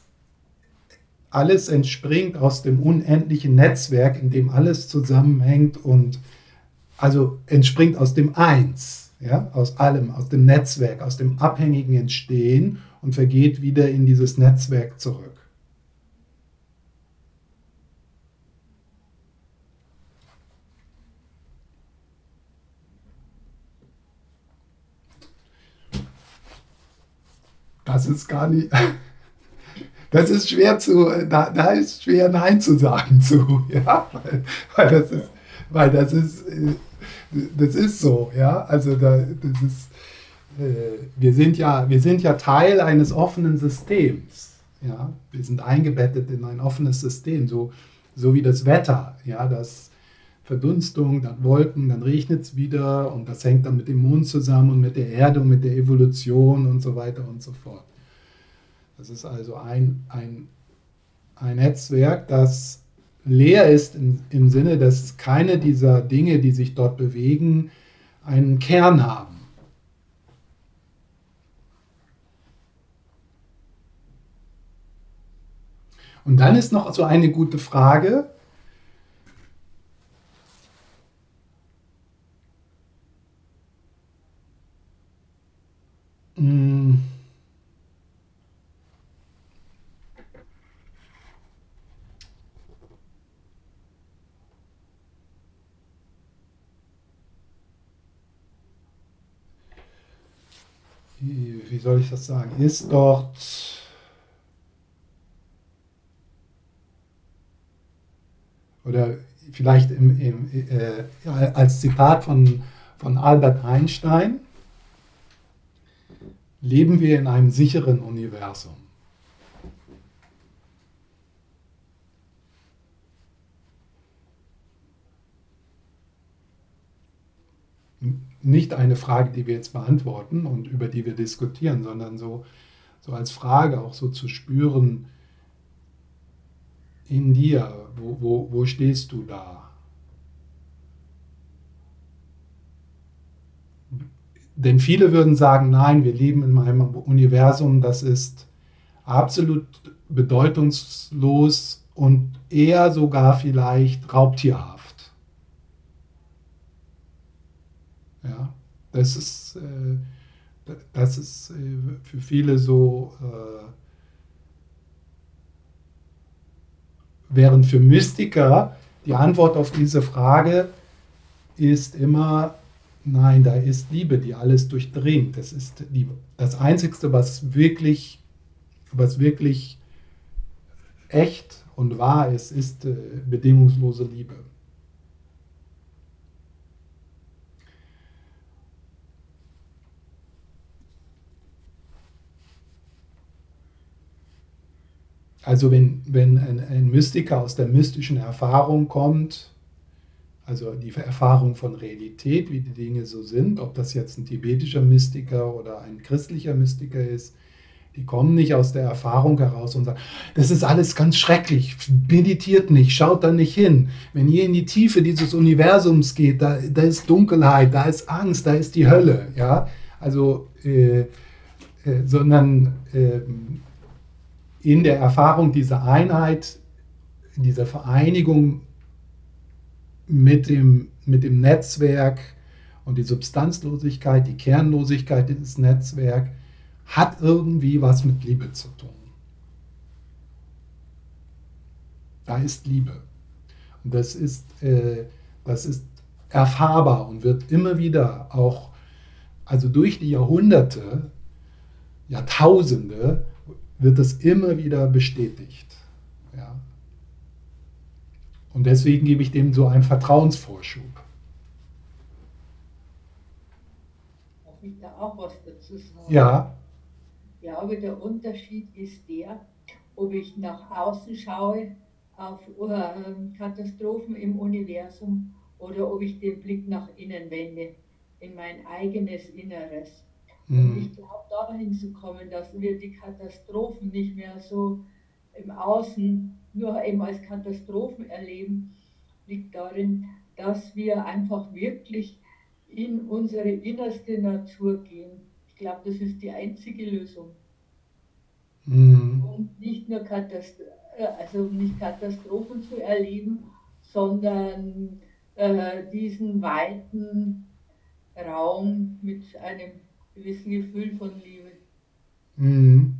alles entspringt aus dem unendlichen Netzwerk, in dem alles zusammenhängt und also entspringt aus dem Eins, ja, aus allem, aus dem Netzwerk, aus dem abhängigen Entstehen und vergeht wieder in dieses Netzwerk zurück. Das ist gar nicht. Das ist schwer zu, da, da ist schwer Nein zu sagen zu, ja, weil, weil das ist, weil das ist, das ist so, ja, also da, das ist, äh, wir sind ja, wir sind ja Teil eines offenen Systems, ja, wir sind eingebettet in ein offenes System, so, so wie das Wetter, ja, das Verdunstung, dann Wolken, dann regnet es wieder und das hängt dann mit dem Mond zusammen und mit der Erde und mit der Evolution und so weiter und so fort. Das ist also ein, ein, ein Netzwerk, das leer ist im, im Sinne, dass keine dieser Dinge, die sich dort bewegen, einen Kern haben. Und dann ist noch so eine gute Frage. Hm. Wie soll ich das sagen, ist dort oder vielleicht im, im, äh, als Zitat von, von Albert Einstein, leben wir in einem sicheren Universum. nicht eine Frage, die wir jetzt beantworten und über die wir diskutieren, sondern so, so als Frage auch so zu spüren in dir, wo, wo, wo stehst du da? Denn viele würden sagen, nein, wir leben in einem Universum, das ist absolut bedeutungslos und eher sogar vielleicht raubtierhaft. Das ist, äh, das ist äh, für viele so, äh, während für Mystiker die Antwort auf diese Frage ist immer, nein, da ist Liebe, die alles durchdringt. Das ist die, das Einzige, was wirklich, was wirklich echt und wahr ist, ist äh, bedingungslose Liebe. Also wenn, wenn ein, ein Mystiker aus der mystischen Erfahrung kommt, also die Erfahrung von Realität, wie die Dinge so sind, ob das jetzt ein tibetischer Mystiker oder ein christlicher Mystiker ist, die kommen nicht aus der Erfahrung heraus und sagen, das ist alles ganz schrecklich, meditiert nicht, schaut da nicht hin. Wenn ihr in die Tiefe dieses Universums geht, da, da ist Dunkelheit, da ist Angst, da ist die Hölle. Ja? Also, äh, äh, sondern äh, in der Erfahrung dieser Einheit, dieser Vereinigung mit dem, mit dem Netzwerk und die Substanzlosigkeit, die Kernlosigkeit dieses Netzwerks hat irgendwie was mit Liebe zu tun. Da ist Liebe. Und das ist, äh, das ist erfahrbar und wird immer wieder auch, also durch die Jahrhunderte, Jahrtausende, wird es immer wieder bestätigt. Ja. Und deswegen gebe ich dem so einen Vertrauensvorschub. Darf ich da auch was dazu sagen? Ja. Ich glaube, der Unterschied ist der, ob ich nach außen schaue auf äh, Katastrophen im Universum oder ob ich den Blick nach innen wende, in mein eigenes Inneres. Mhm. Und ich glaube, dahin zu kommen, dass wir die Katastrophen nicht mehr so im Außen nur eben als Katastrophen erleben, liegt darin, dass wir einfach wirklich in unsere innerste Natur gehen. Ich glaube, das ist die einzige Lösung. Mhm. Und nicht nur Katast äh, also nicht Katastrophen zu erleben, sondern äh, diesen weiten Raum mit einem gewissen Gefühl von Liebe. Mhm.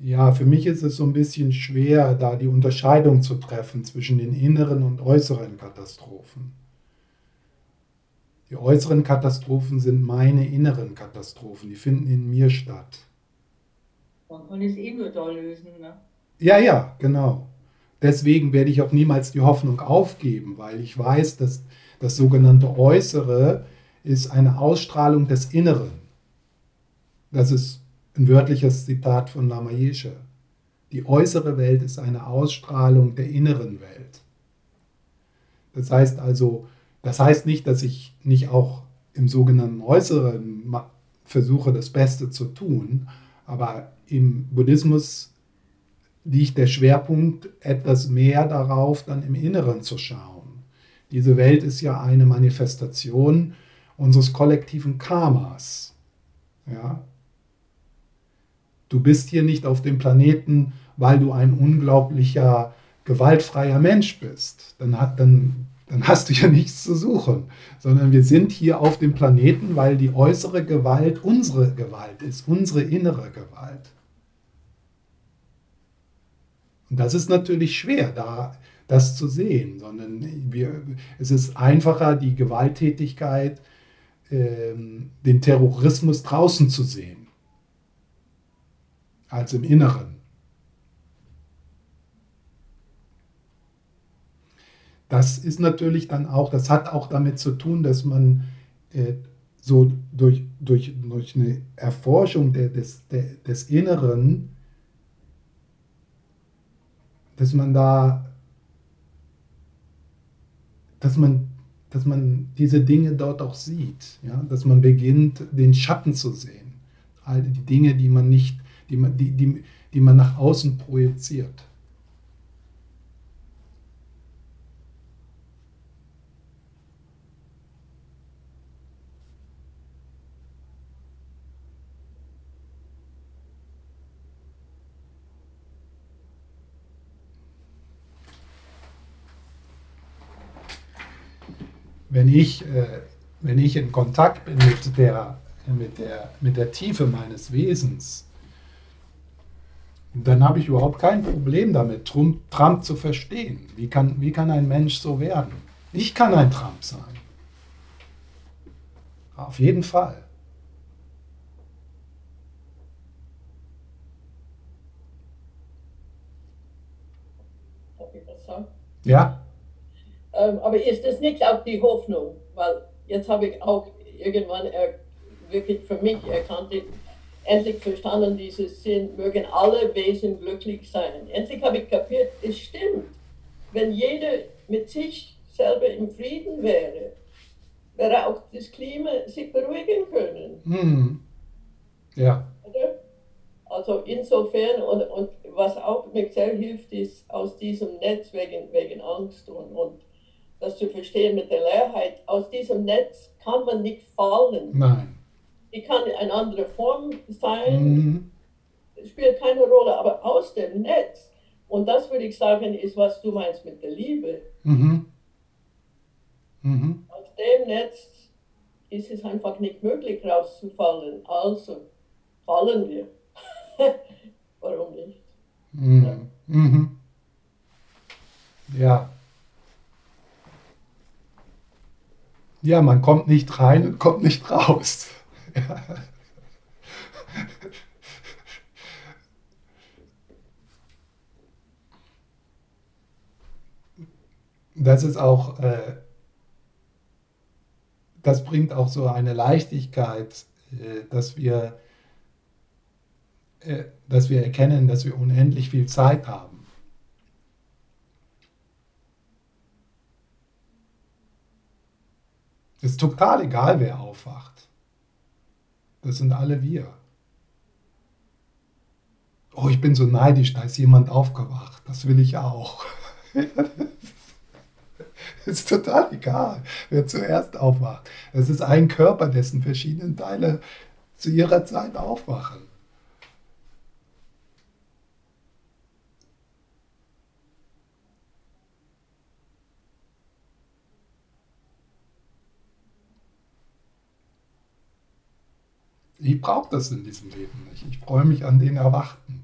Ja, für mich ist es so ein bisschen schwer, da die Unterscheidung zu treffen zwischen den inneren und äußeren Katastrophen. Die äußeren Katastrophen sind meine inneren Katastrophen, die finden in mir statt. Man kann es eh nur da lösen, ne? Ja, ja, genau. Deswegen werde ich auch niemals die Hoffnung aufgeben, weil ich weiß, dass das sogenannte Äußere ist eine Ausstrahlung des Inneren. Das ist ein wörtliches Zitat von Lama Yeshe. Die äußere Welt ist eine Ausstrahlung der inneren Welt. Das heißt also, das heißt nicht, dass ich nicht auch im sogenannten Äußeren versuche, das Beste zu tun, aber im Buddhismus liegt der Schwerpunkt etwas mehr darauf, dann im Inneren zu schauen. Diese Welt ist ja eine Manifestation unseres kollektiven Karmas. Ja? Du bist hier nicht auf dem Planeten, weil du ein unglaublicher, gewaltfreier Mensch bist. Dann, dann, dann hast du ja nichts zu suchen, sondern wir sind hier auf dem Planeten, weil die äußere Gewalt unsere Gewalt ist, unsere innere Gewalt. Und das ist natürlich schwer, da das zu sehen, sondern wir, es ist einfacher, die Gewalttätigkeit, äh, den Terrorismus draußen zu sehen als im Inneren. Das ist natürlich dann auch, das hat auch damit zu tun, dass man äh, so durch, durch, durch eine Erforschung der, des, der, des Inneren, dass man da, dass man, dass man diese Dinge dort auch sieht, ja? dass man beginnt, den Schatten zu sehen, all die Dinge, die man nicht die man, die, die, die man nach außen projiziert. Wenn ich, äh, wenn ich in Kontakt bin mit der, mit, der, mit der Tiefe meines Wesens, dann habe ich überhaupt kein Problem damit, Trump, Trump zu verstehen. Wie kann, wie kann ein Mensch so werden? Ich kann ein Trump sein. Auf jeden Fall. Ja. Ähm, aber ist das nicht auch die Hoffnung? Weil jetzt habe ich auch irgendwann wirklich für mich erkannt, endlich verstanden, dieses Sinn, mögen alle Wesen glücklich sein. Endlich habe ich kapiert, es stimmt. Wenn jeder mit sich selber im Frieden wäre, wäre auch das Klima sich beruhigen können. Hm. Ja. Oder? Also insofern, und, und was auch mir sehr hilft, ist aus diesem Netz wegen, wegen Angst und, und das zu verstehen mit der Leerheit, aus diesem Netz kann man nicht fallen. Nein. Die kann eine andere Form sein, Mhm. spielt keine Rolle, aber aus dem Netz, und das würde ich sagen, ist, was du meinst mit der Liebe, Mhm. Mhm. aus dem Netz ist es einfach nicht möglich rauszufallen. Also fallen wir. Warum nicht? Mhm. Mhm. Ja. Ja, man kommt nicht rein und kommt nicht raus. Das ist auch, äh, das bringt auch so eine Leichtigkeit, äh, dass wir äh, dass wir erkennen, dass wir unendlich viel Zeit haben. Es ist total egal, wer aufwacht. Das sind alle wir. Oh, ich bin so neidisch, da ist jemand aufgewacht. Das will ich auch. Es ist total egal, wer zuerst aufwacht. Es ist ein Körper, dessen verschiedene Teile zu ihrer Zeit aufwachen. Ich brauche das in diesem Leben nicht. Ich freue mich an den Erwachten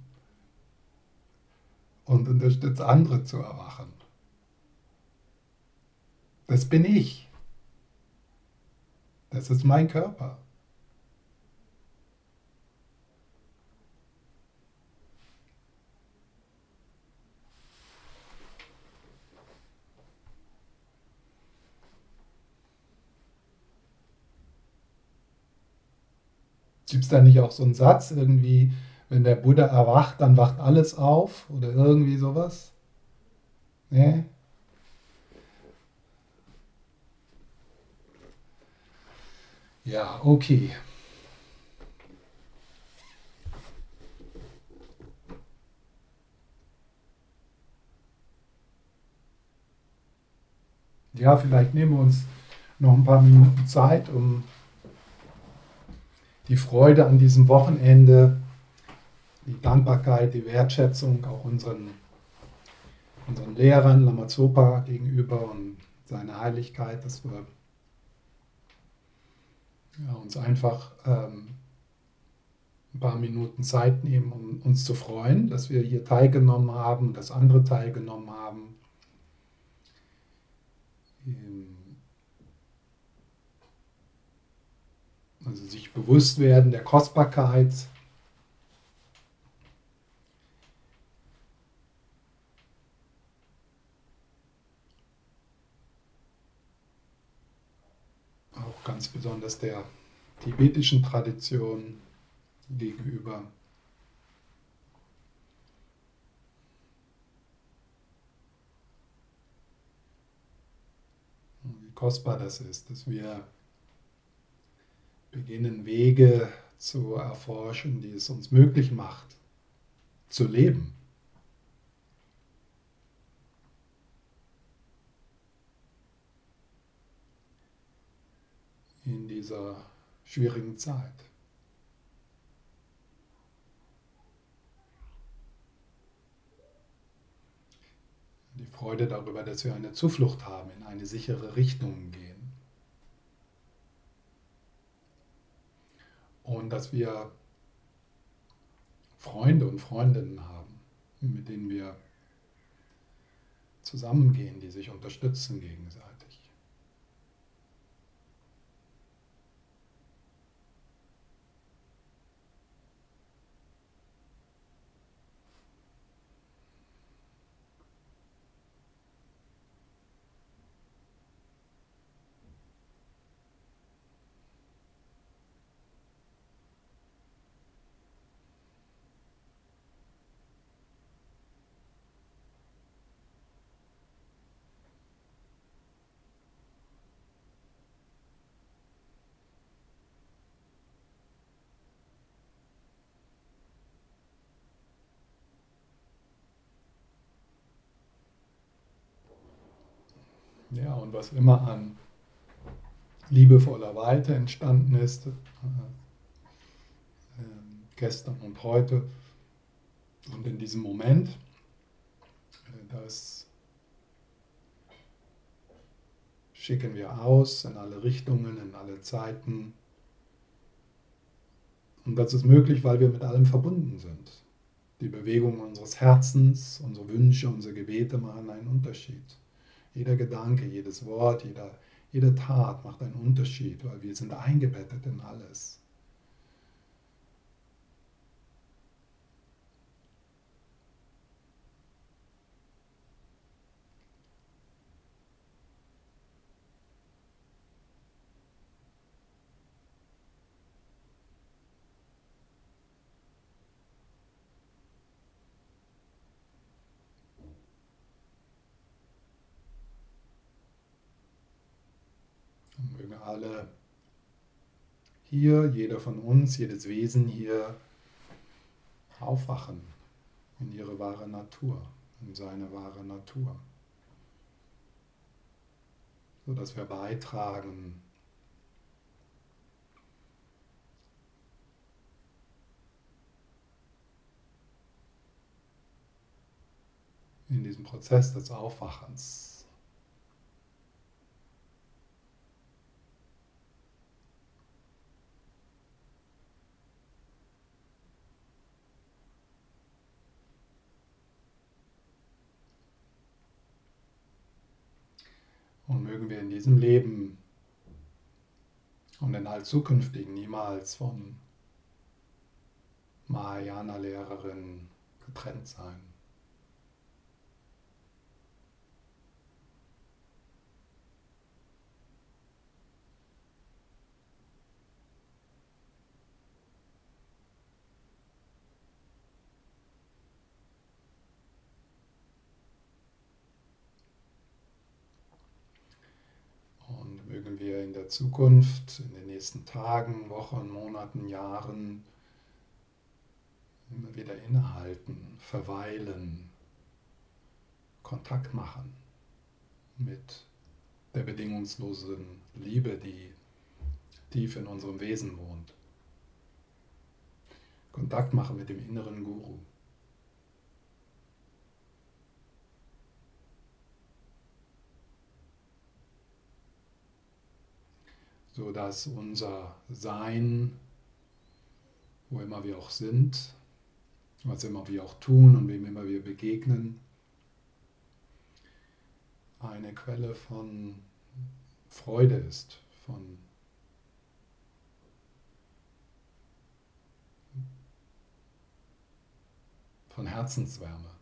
und unterstütze andere zu erwachen. Das bin ich. Das ist mein Körper. Gibt es da nicht auch so einen Satz irgendwie, wenn der Buddha erwacht, dann wacht alles auf oder irgendwie sowas? Nee? Ja, okay. Ja, vielleicht nehmen wir uns noch ein paar Minuten Zeit, um die Freude an diesem Wochenende, die Dankbarkeit, die Wertschätzung auch unseren, unseren Lehrern, Lama Zopa gegenüber und seine Heiligkeit, dass wir ja, uns einfach ähm, ein paar Minuten Zeit nehmen, um uns zu freuen, dass wir hier teilgenommen haben, dass andere teilgenommen haben. Ähm, Also sich bewusst werden der Kostbarkeit. Auch ganz besonders der tibetischen Tradition gegenüber. Wie kostbar das ist, dass wir beginnen Wege zu erforschen, die es uns möglich macht, zu leben. In dieser schwierigen Zeit. Die Freude darüber, dass wir eine Zuflucht haben, in eine sichere Richtung gehen. Und dass wir Freunde und Freundinnen haben, mit denen wir zusammengehen, die sich unterstützen gegenseitig. Ja, und was immer an liebevoller Weite entstanden ist, äh, äh, gestern und heute und in diesem Moment, äh, das schicken wir aus in alle Richtungen, in alle Zeiten. Und das ist möglich, weil wir mit allem verbunden sind. Die Bewegung unseres Herzens, unsere Wünsche, unsere Gebete machen einen Unterschied. Jeder Gedanke, jedes Wort, jeder, jede Tat macht einen Unterschied, weil wir sind eingebettet in alles. alle hier, jeder von uns, jedes Wesen hier aufwachen in ihre wahre Natur, in seine wahre Natur. So dass wir beitragen in diesem Prozess des Aufwachens. Und mögen wir in diesem Leben und in all zukünftigen niemals von Mahayana-Lehrerin getrennt sein. wir in der Zukunft, in den nächsten Tagen, Wochen, Monaten, Jahren immer wieder innehalten, verweilen, Kontakt machen mit der bedingungslosen Liebe, die tief in unserem Wesen wohnt. Kontakt machen mit dem inneren Guru. So dass unser Sein, wo immer wir auch sind, was immer wir auch tun und wem immer wir begegnen, eine Quelle von Freude ist, von von Herzenswärme.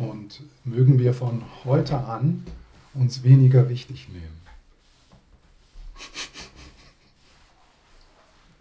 Und mögen wir von heute an uns weniger wichtig nehmen.